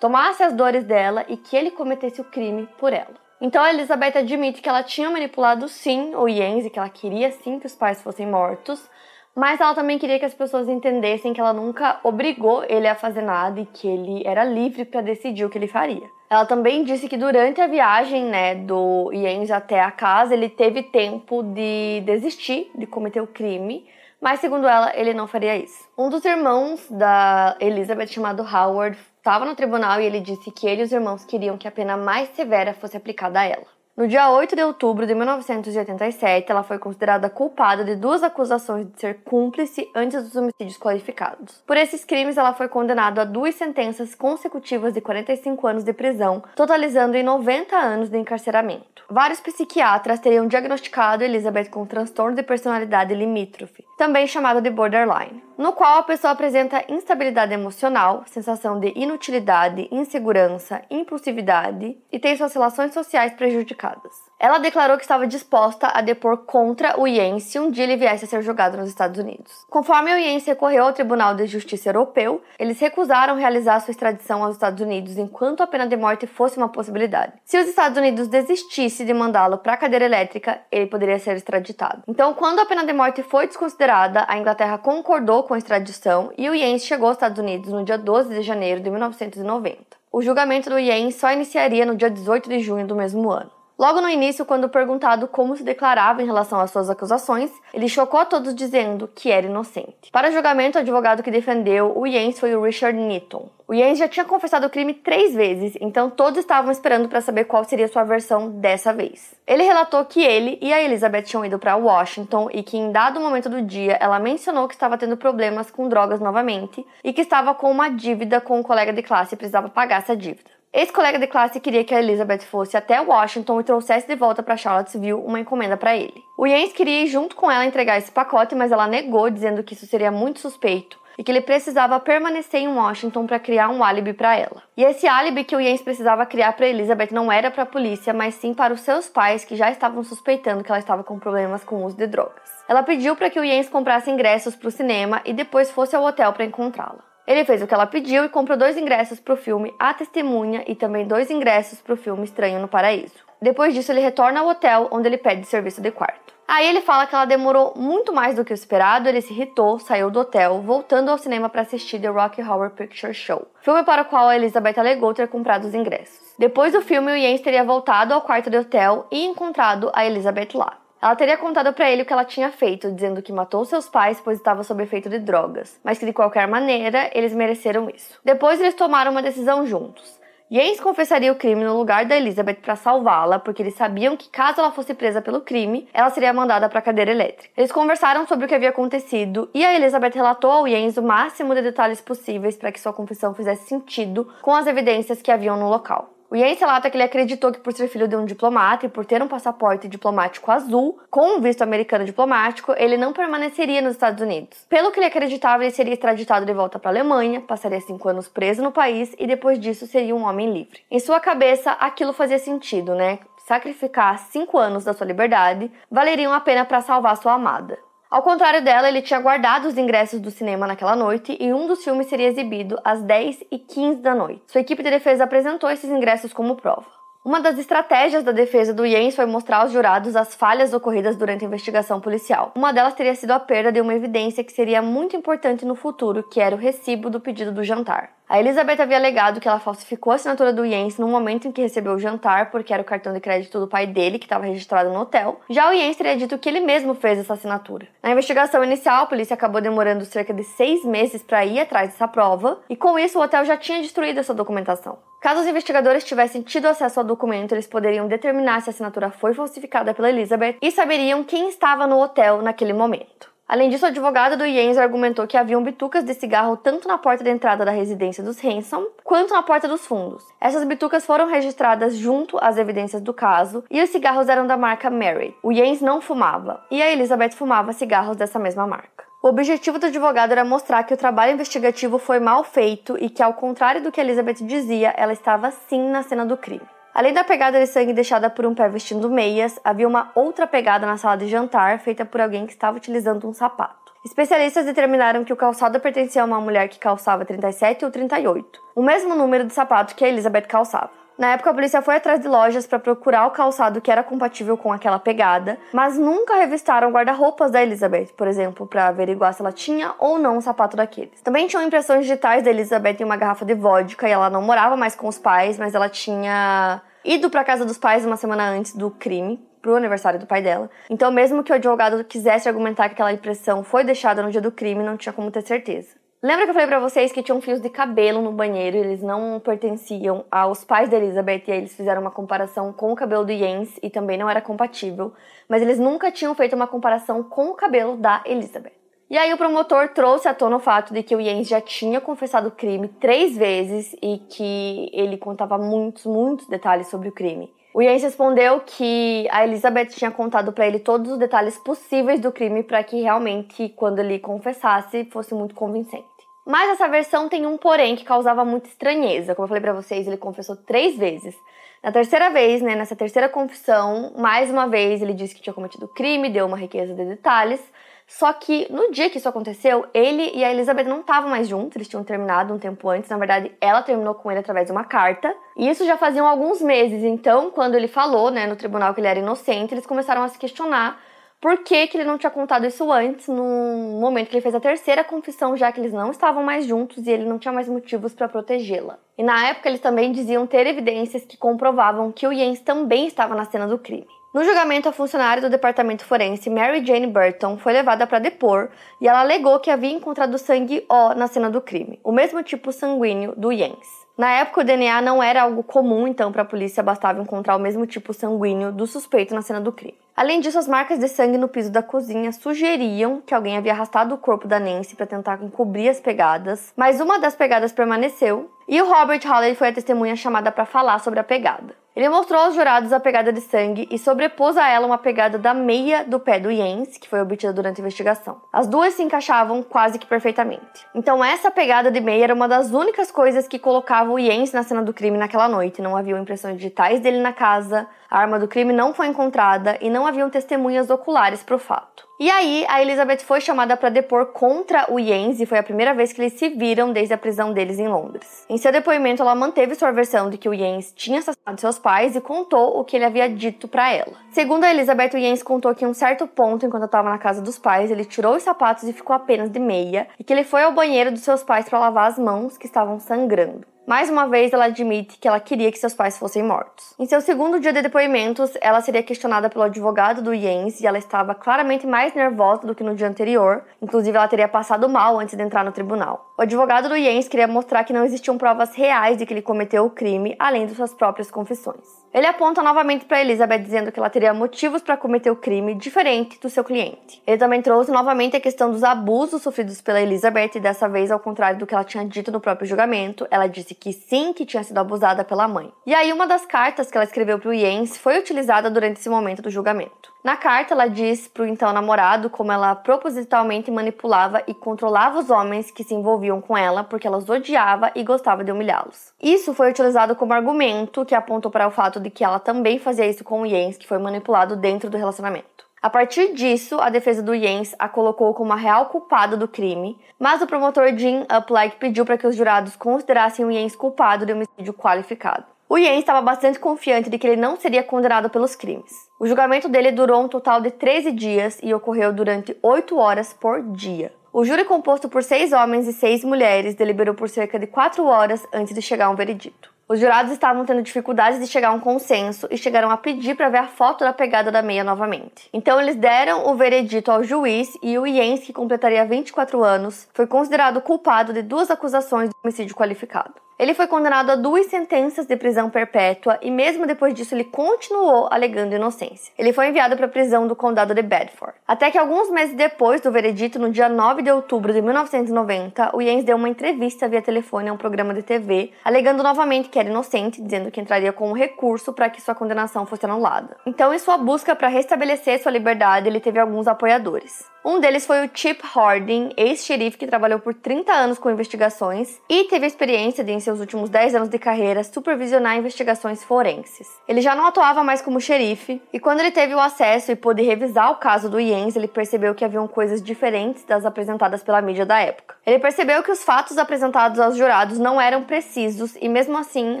tomasse as dores dela e que ele cometesse o crime por ela. Então a Elizabeth admite que ela tinha manipulado sim o Jens e que ela queria sim que os pais fossem mortos, mas ela também queria que as pessoas entendessem que ela nunca obrigou ele a fazer nada e que ele era livre para decidir o que ele faria. Ela também disse que durante a viagem, né, do Jens até a casa, ele teve tempo de desistir de cometer o crime, mas segundo ela, ele não faria isso. Um dos irmãos da Elizabeth, chamado Howard, estava no tribunal e ele disse que ele e os irmãos queriam que a pena mais severa fosse aplicada a ela. No dia 8 de outubro de 1987, ela foi considerada culpada de duas acusações de ser cúmplice antes dos homicídios qualificados. Por esses crimes, ela foi condenada a duas sentenças consecutivas de 45 anos de prisão, totalizando em 90 anos de encarceramento. Vários psiquiatras teriam diagnosticado Elizabeth com transtorno de personalidade limítrofe, também chamado de borderline, no qual a pessoa apresenta instabilidade emocional, sensação de inutilidade, insegurança, impulsividade e tem suas relações sociais prejudicadas. Ela declarou que estava disposta a depor contra o Yen se um dia ele viesse a ser julgado nos Estados Unidos. Conforme o Yen recorreu ao Tribunal de Justiça Europeu, eles recusaram realizar sua extradição aos Estados Unidos enquanto a pena de morte fosse uma possibilidade. Se os Estados Unidos desistissem de mandá-lo para a cadeira elétrica, ele poderia ser extraditado. Então, quando a pena de morte foi desconsiderada, a Inglaterra concordou com a extradição e o Yen chegou aos Estados Unidos no dia 12 de janeiro de 1990. O julgamento do Yen só iniciaria no dia 18 de junho do mesmo ano. Logo no início, quando perguntado como se declarava em relação às suas acusações, ele chocou a todos dizendo que era inocente. Para o julgamento, o advogado que defendeu o Jens foi o Richard Newton. O Jens já tinha confessado o crime três vezes, então todos estavam esperando para saber qual seria sua versão dessa vez. Ele relatou que ele e a Elizabeth tinham ido para Washington e que em dado momento do dia ela mencionou que estava tendo problemas com drogas novamente e que estava com uma dívida com um colega de classe e precisava pagar essa dívida. Esse colega de classe queria que a Elizabeth fosse até Washington e trouxesse de volta para Charlottesville uma encomenda para ele. O Jens queria ir junto com ela entregar esse pacote, mas ela negou, dizendo que isso seria muito suspeito e que ele precisava permanecer em Washington para criar um álibi para ela. E esse álibi que o Jens precisava criar para Elizabeth não era para a polícia, mas sim para os seus pais que já estavam suspeitando que ela estava com problemas com o uso de drogas. Ela pediu para que o Jens comprasse ingressos para o cinema e depois fosse ao hotel para encontrá-la. Ele fez o que ela pediu e comprou dois ingressos para o filme A Testemunha e também dois ingressos para o filme Estranho no Paraíso. Depois disso, ele retorna ao hotel, onde ele pede serviço de quarto. Aí ele fala que ela demorou muito mais do que o esperado, ele se irritou, saiu do hotel, voltando ao cinema para assistir The Rocky Horror Picture Show, filme para o qual a Elizabeth alegou ter comprado os ingressos. Depois do filme, o Jens teria voltado ao quarto do hotel e encontrado a Elizabeth lá. Ela teria contado para ele o que ela tinha feito, dizendo que matou seus pais pois estava sob efeito de drogas, mas que de qualquer maneira eles mereceram isso. Depois eles tomaram uma decisão juntos. James confessaria o crime no lugar da Elizabeth para salvá-la, porque eles sabiam que caso ela fosse presa pelo crime, ela seria mandada para a cadeira elétrica. Eles conversaram sobre o que havia acontecido e a Elizabeth relatou ao James o máximo de detalhes possíveis para que sua confissão fizesse sentido com as evidências que haviam no local. O Jens relata que ele acreditou que por ser filho de um diplomata e por ter um passaporte diplomático azul, com um visto americano diplomático, ele não permaneceria nos Estados Unidos. Pelo que ele acreditava, ele seria extraditado de volta para a Alemanha, passaria cinco anos preso no país e depois disso seria um homem livre. Em sua cabeça, aquilo fazia sentido, né? Sacrificar cinco anos da sua liberdade valeriam a pena para salvar sua amada. Ao contrário dela, ele tinha guardado os ingressos do cinema naquela noite e um dos filmes seria exibido às 10 e 15 da noite. Sua equipe de defesa apresentou esses ingressos como prova. Uma das estratégias da defesa do Jens foi mostrar aos jurados as falhas ocorridas durante a investigação policial. Uma delas teria sido a perda de uma evidência que seria muito importante no futuro, que era o recibo do pedido do jantar. A Elizabeth havia alegado que ela falsificou a assinatura do Jens no momento em que recebeu o jantar, porque era o cartão de crédito do pai dele que estava registrado no hotel. Já o Jens teria dito que ele mesmo fez essa assinatura. Na investigação inicial, a polícia acabou demorando cerca de seis meses para ir atrás dessa prova, e com isso o hotel já tinha destruído essa documentação. Caso os investigadores tivessem tido acesso ao documento, eles poderiam determinar se a assinatura foi falsificada pela Elizabeth e saberiam quem estava no hotel naquele momento. Além disso, o advogado do Jens argumentou que haviam bitucas de cigarro tanto na porta de entrada da residência dos Hanson quanto na porta dos fundos. Essas bitucas foram registradas junto às evidências do caso e os cigarros eram da marca Mary. O Jens não fumava e a Elizabeth fumava cigarros dessa mesma marca. O objetivo do advogado era mostrar que o trabalho investigativo foi mal feito e que, ao contrário do que Elizabeth dizia, ela estava sim na cena do crime. Além da pegada de sangue deixada por um pé vestindo meias, havia uma outra pegada na sala de jantar feita por alguém que estava utilizando um sapato. Especialistas determinaram que o calçado pertencia a uma mulher que calçava 37 ou 38, o mesmo número de sapato que Elizabeth calçava. Na época, a polícia foi atrás de lojas para procurar o calçado que era compatível com aquela pegada, mas nunca revistaram guarda-roupas da Elizabeth, por exemplo, para averiguar se ela tinha ou não um sapato daqueles. Também tinham impressões digitais da Elizabeth em uma garrafa de vodka e ela não morava mais com os pais, mas ela tinha ido para casa dos pais uma semana antes do crime, pro aniversário do pai dela. Então, mesmo que o advogado quisesse argumentar que aquela impressão foi deixada no dia do crime, não tinha como ter certeza. Lembra que eu falei para vocês que tinham fios de cabelo no banheiro eles não pertenciam aos pais da Elizabeth e aí eles fizeram uma comparação com o cabelo do Jens e também não era compatível, mas eles nunca tinham feito uma comparação com o cabelo da Elizabeth. E aí o promotor trouxe à tona o fato de que o Jens já tinha confessado o crime três vezes e que ele contava muitos, muitos detalhes sobre o crime. O Jens respondeu que a Elizabeth tinha contado para ele todos os detalhes possíveis do crime para que realmente, quando ele confessasse, fosse muito convincente. Mas essa versão tem um porém que causava muita estranheza. Como eu falei para vocês, ele confessou três vezes. Na terceira vez, né, nessa terceira confissão, mais uma vez ele disse que tinha cometido crime, deu uma riqueza de detalhes, só que no dia que isso aconteceu, ele e a Elizabeth não estavam mais juntos, eles tinham terminado um tempo antes. Na verdade, ela terminou com ele através de uma carta. E isso já faziam alguns meses. Então, quando ele falou, né, no tribunal que ele era inocente, eles começaram a se questionar por que, que ele não tinha contado isso antes, no momento que ele fez a terceira confissão, já que eles não estavam mais juntos e ele não tinha mais motivos para protegê-la. E na época eles também diziam ter evidências que comprovavam que o Jens também estava na cena do crime. No julgamento, a funcionária do departamento forense Mary Jane Burton foi levada para depor e ela alegou que havia encontrado sangue O na cena do crime, o mesmo tipo sanguíneo do Jens. Na época, o DNA não era algo comum, então para a polícia bastava encontrar o mesmo tipo sanguíneo do suspeito na cena do crime. Além disso, as marcas de sangue no piso da cozinha sugeriam que alguém havia arrastado o corpo da Nancy para tentar encobrir as pegadas, mas uma das pegadas permaneceu e o Robert Halley foi a testemunha chamada para falar sobre a pegada. Ele mostrou aos jurados a pegada de sangue e sobrepôs a ela uma pegada da meia do pé do Jens, que foi obtida durante a investigação. As duas se encaixavam quase que perfeitamente. Então, essa pegada de meia era uma das únicas coisas que colocava o Jens na cena do crime naquela noite. Não havia impressões digitais dele na casa, a arma do crime não foi encontrada e não haviam testemunhas oculares para o fato. E aí, a Elizabeth foi chamada para depor contra o Jens e foi a primeira vez que eles se viram desde a prisão deles em Londres. Em seu depoimento, ela manteve sua versão de que o Jens tinha assassinado seus pais e contou o que ele havia dito para ela. Segundo a Elizabeth, o Jens contou que em um certo ponto, enquanto estava na casa dos pais, ele tirou os sapatos e ficou apenas de meia e que ele foi ao banheiro dos seus pais para lavar as mãos que estavam sangrando. Mais uma vez, ela admite que ela queria que seus pais fossem mortos. Em seu segundo dia de depoimentos, ela seria questionada pelo advogado do Jens e ela estava claramente mais nervosa do que no dia anterior. Inclusive, ela teria passado mal antes de entrar no tribunal. O advogado do Jens queria mostrar que não existiam provas reais de que ele cometeu o crime, além de suas próprias confissões. Ele aponta novamente para Elizabeth dizendo que ela teria motivos para cometer o crime diferente do seu cliente. Ele também trouxe novamente a questão dos abusos sofridos pela Elizabeth, e dessa vez, ao contrário do que ela tinha dito no próprio julgamento, ela disse que sim, que tinha sido abusada pela mãe. E aí, uma das cartas que ela escreveu para o Jens foi utilizada durante esse momento do julgamento. Na carta, ela diz para o então namorado como ela propositalmente manipulava e controlava os homens que se envolviam com ela porque ela os odiava e gostava de humilhá-los. Isso foi utilizado como argumento que apontou para o fato de que ela também fazia isso com o Jens, que foi manipulado dentro do relacionamento. A partir disso, a defesa do Jens a colocou como a real culpada do crime, mas o promotor Jim Upleik pediu para que os jurados considerassem o Jens culpado de homicídio qualificado. O Jens estava bastante confiante de que ele não seria condenado pelos crimes. O julgamento dele durou um total de 13 dias e ocorreu durante 8 horas por dia. O júri, composto por seis homens e seis mulheres, deliberou por cerca de 4 horas antes de chegar a um veredito. Os jurados estavam tendo dificuldades de chegar a um consenso e chegaram a pedir para ver a foto da pegada da meia novamente. Então eles deram o veredito ao juiz e o Jens, que completaria 24 anos, foi considerado culpado de duas acusações de homicídio qualificado. Ele foi condenado a duas sentenças de prisão perpétua e, mesmo depois disso, ele continuou alegando inocência. Ele foi enviado para a prisão do condado de Bedford. Até que alguns meses depois do veredito, no dia 9 de outubro de 1990, o Jens deu uma entrevista via telefone a um programa de TV, alegando novamente que era inocente, dizendo que entraria com um recurso para que sua condenação fosse anulada. Então, em sua busca para restabelecer sua liberdade, ele teve alguns apoiadores. Um deles foi o Chip Harding, ex-xerife que trabalhou por 30 anos com investigações e teve experiência de, seus últimos 10 anos de carreira, supervisionar investigações forenses. Ele já não atuava mais como xerife, e quando ele teve o acesso e pôde revisar o caso do Jens, ele percebeu que haviam coisas diferentes das apresentadas pela mídia da época. Ele percebeu que os fatos apresentados aos jurados não eram precisos e, mesmo assim,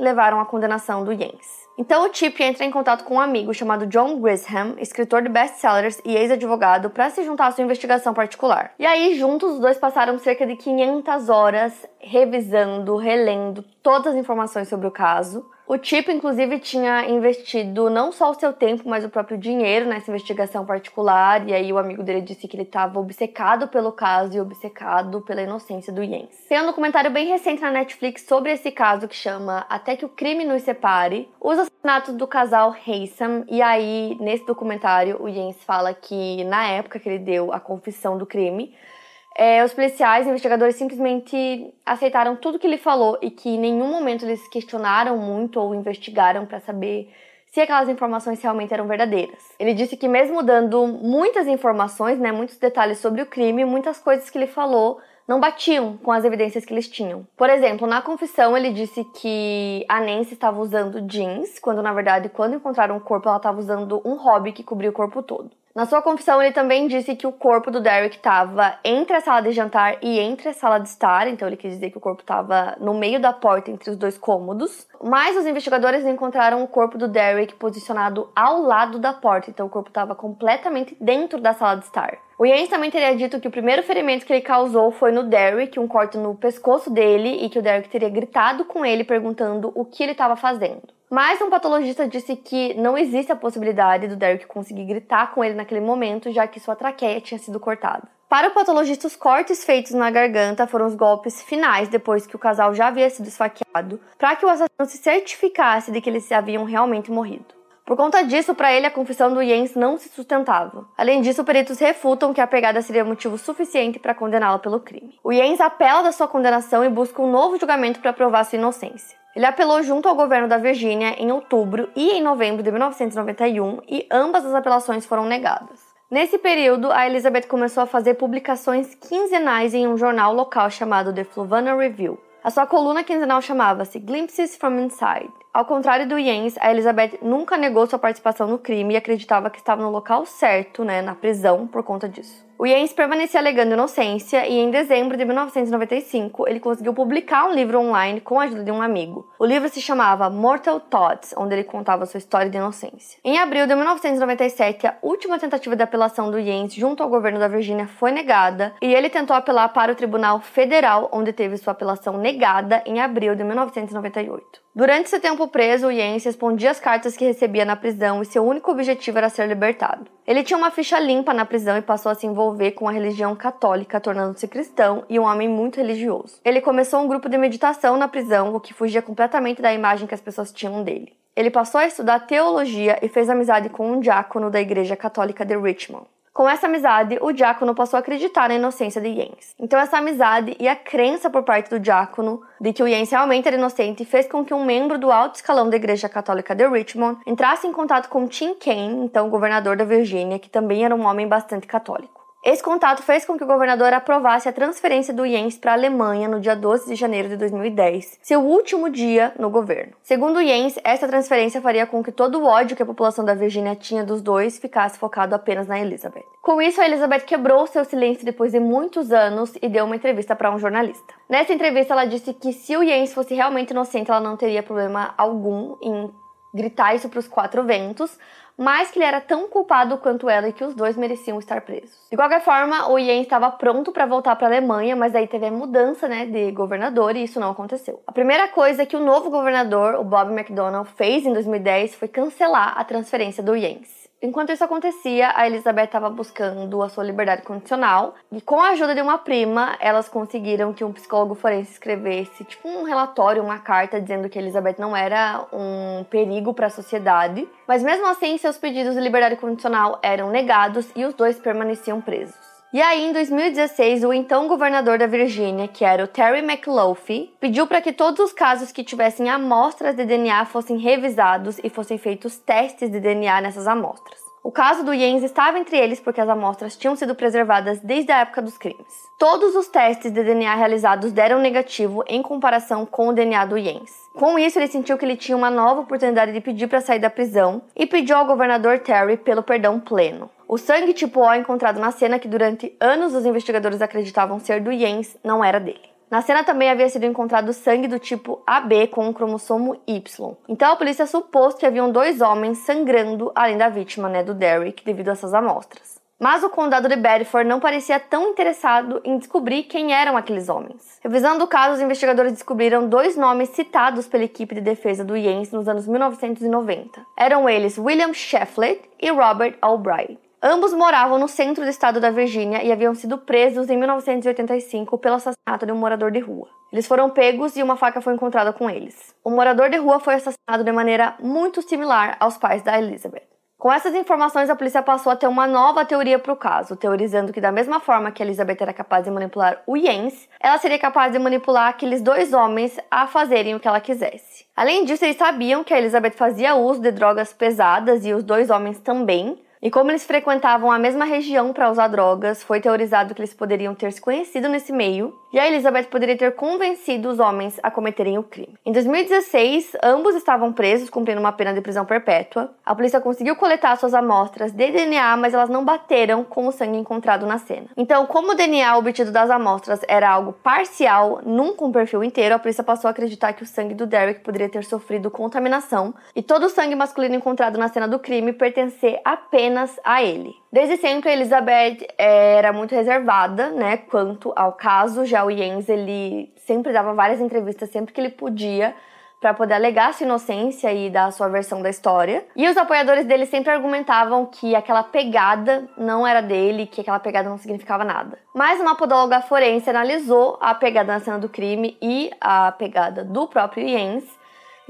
levaram à condenação do Jens. Então o Chip entra em contato com um amigo chamado John Grisham, escritor de best-sellers e ex-advogado, para se juntar à sua investigação particular. E aí, juntos, os dois passaram cerca de 500 horas revisando, relendo todas as informações sobre o caso. O Chip, inclusive, tinha investido não só o seu tempo, mas o próprio dinheiro nessa investigação particular. E aí o amigo dele disse que ele estava obcecado pelo caso e obcecado pela inocência do Jens. Tem um documentário bem recente na Netflix sobre esse caso que chama Até que o crime nos separe. Os assassinatos do casal Haysom. E aí, nesse documentário, o Jens fala que na época que ele deu a confissão do crime, é, os policiais, investigadores simplesmente aceitaram tudo que ele falou e que em nenhum momento eles questionaram muito ou investigaram para saber se aquelas informações realmente eram verdadeiras. Ele disse que mesmo dando muitas informações, né, muitos detalhes sobre o crime, muitas coisas que ele falou não batiam com as evidências que eles tinham. Por exemplo, na confissão ele disse que a Nancy estava usando jeans, quando na verdade, quando encontraram o corpo, ela estava usando um hobby que cobria o corpo todo. Na sua confissão, ele também disse que o corpo do Derek estava entre a sala de jantar e entre a sala de estar, então ele quis dizer que o corpo estava no meio da porta entre os dois cômodos. Mas os investigadores encontraram o corpo do Derek posicionado ao lado da porta, então o corpo estava completamente dentro da sala de estar. O Jens também teria dito que o primeiro ferimento que ele causou foi no Derek, um corte no pescoço dele, e que o Derek teria gritado com ele perguntando o que ele estava fazendo. Mas um patologista disse que não existe a possibilidade do Derek conseguir gritar com ele naquele momento, já que sua traqueia tinha sido cortada. Para o patologista, os cortes feitos na garganta foram os golpes finais depois que o casal já havia sido esfaqueado, para que o assassino se certificasse de que eles haviam realmente morrido. Por conta disso, para ele, a confissão do Jens não se sustentava. Além disso, peritos refutam que a pegada seria motivo suficiente para condená-la pelo crime. O Jens apela da sua condenação e busca um novo julgamento para provar sua inocência. Ele apelou junto ao governo da Virgínia em outubro e em novembro de 1991 e ambas as apelações foram negadas. Nesse período, a Elizabeth começou a fazer publicações quinzenais em um jornal local chamado The Fluvanna Review. A sua coluna quinzenal chamava-se Glimpses from Inside. Ao contrário do Jens, a Elizabeth nunca negou sua participação no crime e acreditava que estava no local certo, né, na prisão, por conta disso. O Jens permanecia alegando inocência e em dezembro de 1995 ele conseguiu publicar um livro online com a ajuda de um amigo. O livro se chamava Mortal Thoughts, onde ele contava sua história de inocência. Em abril de 1997, a última tentativa de apelação do Jens junto ao governo da Virgínia foi negada e ele tentou apelar para o Tribunal Federal, onde teve sua apelação negada em abril de 1998. Durante seu tempo preso, o Jens respondia às cartas que recebia na prisão e seu único objetivo era ser libertado. Ele tinha uma ficha limpa na prisão e passou a se envolver com a religião católica, tornando-se cristão e um homem muito religioso. Ele começou um grupo de meditação na prisão, o que fugia completamente da imagem que as pessoas tinham dele. Ele passou a estudar teologia e fez amizade com um diácono da Igreja Católica de Richmond. Com essa amizade, o diácono passou a acreditar na inocência de Jens. Então, essa amizade e a crença por parte do diácono de que o Jens realmente era inocente fez com que um membro do alto escalão da Igreja Católica de Richmond entrasse em contato com Tim Kaine, então governador da Virgínia, que também era um homem bastante católico. Esse contato fez com que o governador aprovasse a transferência do Jens para a Alemanha no dia 12 de janeiro de 2010, seu último dia no governo. Segundo Jens, essa transferência faria com que todo o ódio que a população da Virgínia tinha dos dois ficasse focado apenas na Elizabeth. Com isso, a Elizabeth quebrou seu silêncio depois de muitos anos e deu uma entrevista para um jornalista. Nessa entrevista, ela disse que se o Jens fosse realmente inocente, ela não teria problema algum em gritar isso para os quatro ventos, mas que ele era tão culpado quanto ela e que os dois mereciam estar presos. De qualquer forma, o Yen estava pronto para voltar para a Alemanha, mas aí teve a mudança né, de governador e isso não aconteceu. A primeira coisa que o novo governador, o Bob McDonnell, fez em 2010 foi cancelar a transferência do Jens. Enquanto isso acontecia, a Elizabeth estava buscando a sua liberdade condicional e, com a ajuda de uma prima, elas conseguiram que um psicólogo forense escrevesse tipo um relatório, uma carta dizendo que Elizabeth não era um perigo para a sociedade. Mas mesmo assim, seus pedidos de liberdade condicional eram negados e os dois permaneciam presos. E aí, em 2016, o então governador da Virgínia, que era o Terry McLaughlin, pediu para que todos os casos que tivessem amostras de DNA fossem revisados e fossem feitos testes de DNA nessas amostras. O caso do Jens estava entre eles porque as amostras tinham sido preservadas desde a época dos crimes. Todos os testes de DNA realizados deram negativo em comparação com o DNA do Jens. Com isso, ele sentiu que ele tinha uma nova oportunidade de pedir para sair da prisão e pediu ao governador Terry pelo perdão pleno. O sangue tipo O encontrado na cena, que durante anos os investigadores acreditavam ser do Jens, não era dele. Na cena também havia sido encontrado sangue do tipo AB com o cromossomo Y. Então a polícia supôs que haviam dois homens sangrando além da vítima, né, do Derrick, devido a essas amostras. Mas o condado de Bedford não parecia tão interessado em descobrir quem eram aqueles homens. Revisando o caso, os investigadores descobriram dois nomes citados pela equipe de defesa do Jens nos anos 1990. Eram eles William Shefflet e Robert Albright. Ambos moravam no centro do estado da Virgínia e haviam sido presos em 1985 pelo assassinato de um morador de rua. Eles foram pegos e uma faca foi encontrada com eles. O morador de rua foi assassinado de maneira muito similar aos pais da Elizabeth. Com essas informações, a polícia passou a ter uma nova teoria para o caso, teorizando que, da mesma forma que Elizabeth era capaz de manipular o Jens, ela seria capaz de manipular aqueles dois homens a fazerem o que ela quisesse. Além disso, eles sabiam que a Elizabeth fazia uso de drogas pesadas e os dois homens também, e como eles frequentavam a mesma região para usar drogas, foi teorizado que eles poderiam ter se conhecido nesse meio e a Elizabeth poderia ter convencido os homens a cometerem o crime. Em 2016, ambos estavam presos cumprindo uma pena de prisão perpétua. A polícia conseguiu coletar suas amostras de DNA, mas elas não bateram com o sangue encontrado na cena. Então, como o DNA obtido das amostras era algo parcial, nunca um perfil inteiro, a polícia passou a acreditar que o sangue do Derek poderia ter sofrido contaminação e todo o sangue masculino encontrado na cena do crime pertencer apenas apenas a ele. Desde sempre, Elizabeth era muito reservada, né, quanto ao caso. Já o Jens, ele sempre dava várias entrevistas sempre que ele podia para poder alegar sua inocência e dar a sua versão da história. E os apoiadores dele sempre argumentavam que aquela pegada não era dele, que aquela pegada não significava nada. Mas uma podóloga forense analisou a pegada na cena do crime e a pegada do próprio Jens,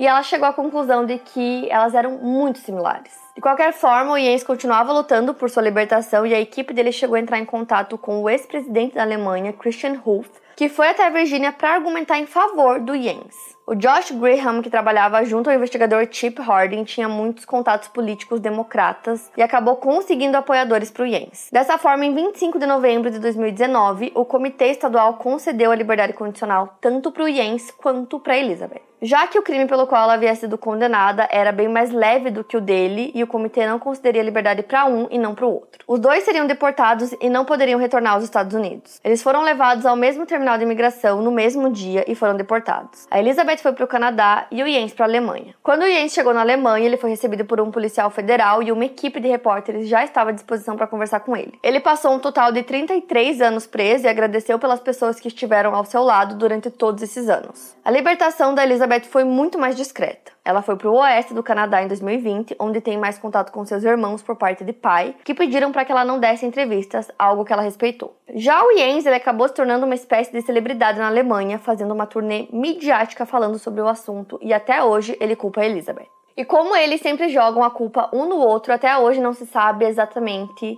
e ela chegou à conclusão de que elas eram muito similares. De qualquer forma, o Jens continuava lutando por sua libertação e a equipe dele chegou a entrar em contato com o ex-presidente da Alemanha, Christian Wolff, que foi até a Virgínia para argumentar em favor do Jens. O Josh Graham, que trabalhava junto ao investigador Chip Harding, tinha muitos contatos políticos democratas e acabou conseguindo apoiadores para o Jens. Dessa forma, em 25 de novembro de 2019, o Comitê Estadual concedeu a liberdade condicional tanto para o Jens quanto para Elizabeth já que o crime pelo qual ela havia sido condenada era bem mais leve do que o dele e o comitê não concederia liberdade para um e não para o outro. Os dois seriam deportados e não poderiam retornar aos Estados Unidos. Eles foram levados ao mesmo terminal de imigração no mesmo dia e foram deportados. A Elizabeth foi para o Canadá e o Jens para a Alemanha. Quando o Jens chegou na Alemanha, ele foi recebido por um policial federal e uma equipe de repórteres já estava à disposição para conversar com ele. Ele passou um total de 33 anos preso e agradeceu pelas pessoas que estiveram ao seu lado durante todos esses anos. A libertação da Elizabeth Elizabeth foi muito mais discreta. Ela foi para o oeste do Canadá em 2020, onde tem mais contato com seus irmãos por parte de pai, que pediram para que ela não desse entrevistas, algo que ela respeitou. Já o Jens, ele acabou se tornando uma espécie de celebridade na Alemanha, fazendo uma turnê midiática falando sobre o assunto, e até hoje ele culpa a Elizabeth. E como eles sempre jogam a culpa um no outro, até hoje não se sabe exatamente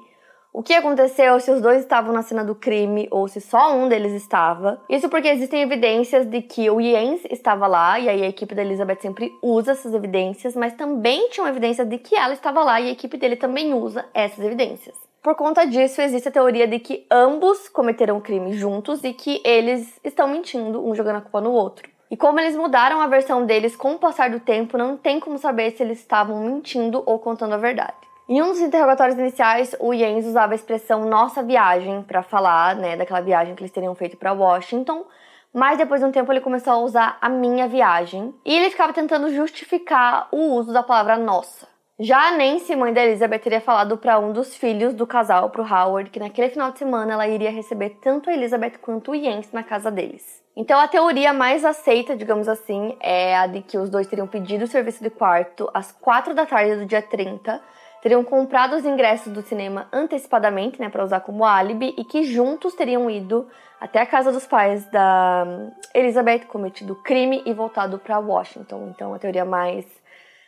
o que aconteceu, se os dois estavam na cena do crime ou se só um deles estava. Isso porque existem evidências de que o Jens estava lá, e aí a equipe da Elizabeth sempre usa essas evidências, mas também tinham evidências de que ela estava lá e a equipe dele também usa essas evidências. Por conta disso, existe a teoria de que ambos cometeram o crime juntos e que eles estão mentindo, um jogando a culpa no outro. E como eles mudaram a versão deles com o passar do tempo, não tem como saber se eles estavam mentindo ou contando a verdade. Em um dos interrogatórios iniciais, o Jens usava a expressão nossa viagem para falar, né, daquela viagem que eles teriam feito para Washington, mas depois de um tempo ele começou a usar a minha viagem e ele ficava tentando justificar o uso da palavra nossa. Já a Nancy, mãe da Elizabeth, teria falado para um dos filhos do casal, para o Howard, que naquele final de semana ela iria receber tanto a Elizabeth quanto o Jens na casa deles. Então a teoria mais aceita, digamos assim, é a de que os dois teriam pedido o serviço de quarto às 4 da tarde do dia 30 teriam comprado os ingressos do cinema antecipadamente, né, para usar como álibi, e que juntos teriam ido até a casa dos pais da Elizabeth, cometido crime e voltado para Washington. Então, a teoria mais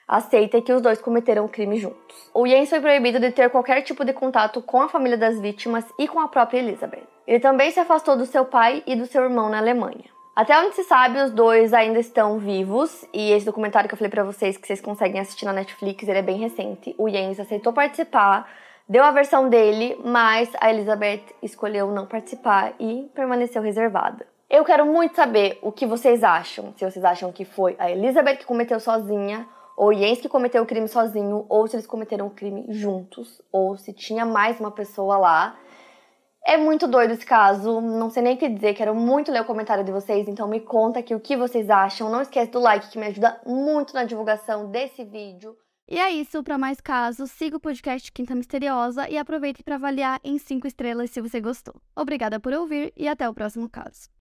aceita é que os dois cometeram o crime juntos. O Jens foi proibido de ter qualquer tipo de contato com a família das vítimas e com a própria Elizabeth. Ele também se afastou do seu pai e do seu irmão na Alemanha. Até onde se sabe, os dois ainda estão vivos. E esse documentário que eu falei para vocês, que vocês conseguem assistir na Netflix, ele é bem recente. O Jens aceitou participar, deu a versão dele, mas a Elizabeth escolheu não participar e permaneceu reservada. Eu quero muito saber o que vocês acham. Se vocês acham que foi a Elizabeth que cometeu sozinha, ou o Jens que cometeu o crime sozinho, ou se eles cometeram o crime juntos, ou se tinha mais uma pessoa lá. É muito doido esse caso, não sei nem o que dizer, quero muito ler o comentário de vocês, então me conta aqui o que vocês acham. Não esquece do like que me ajuda muito na divulgação desse vídeo. E é isso, para mais casos, siga o podcast Quinta Misteriosa e aproveite para avaliar em 5 estrelas se você gostou. Obrigada por ouvir e até o próximo caso.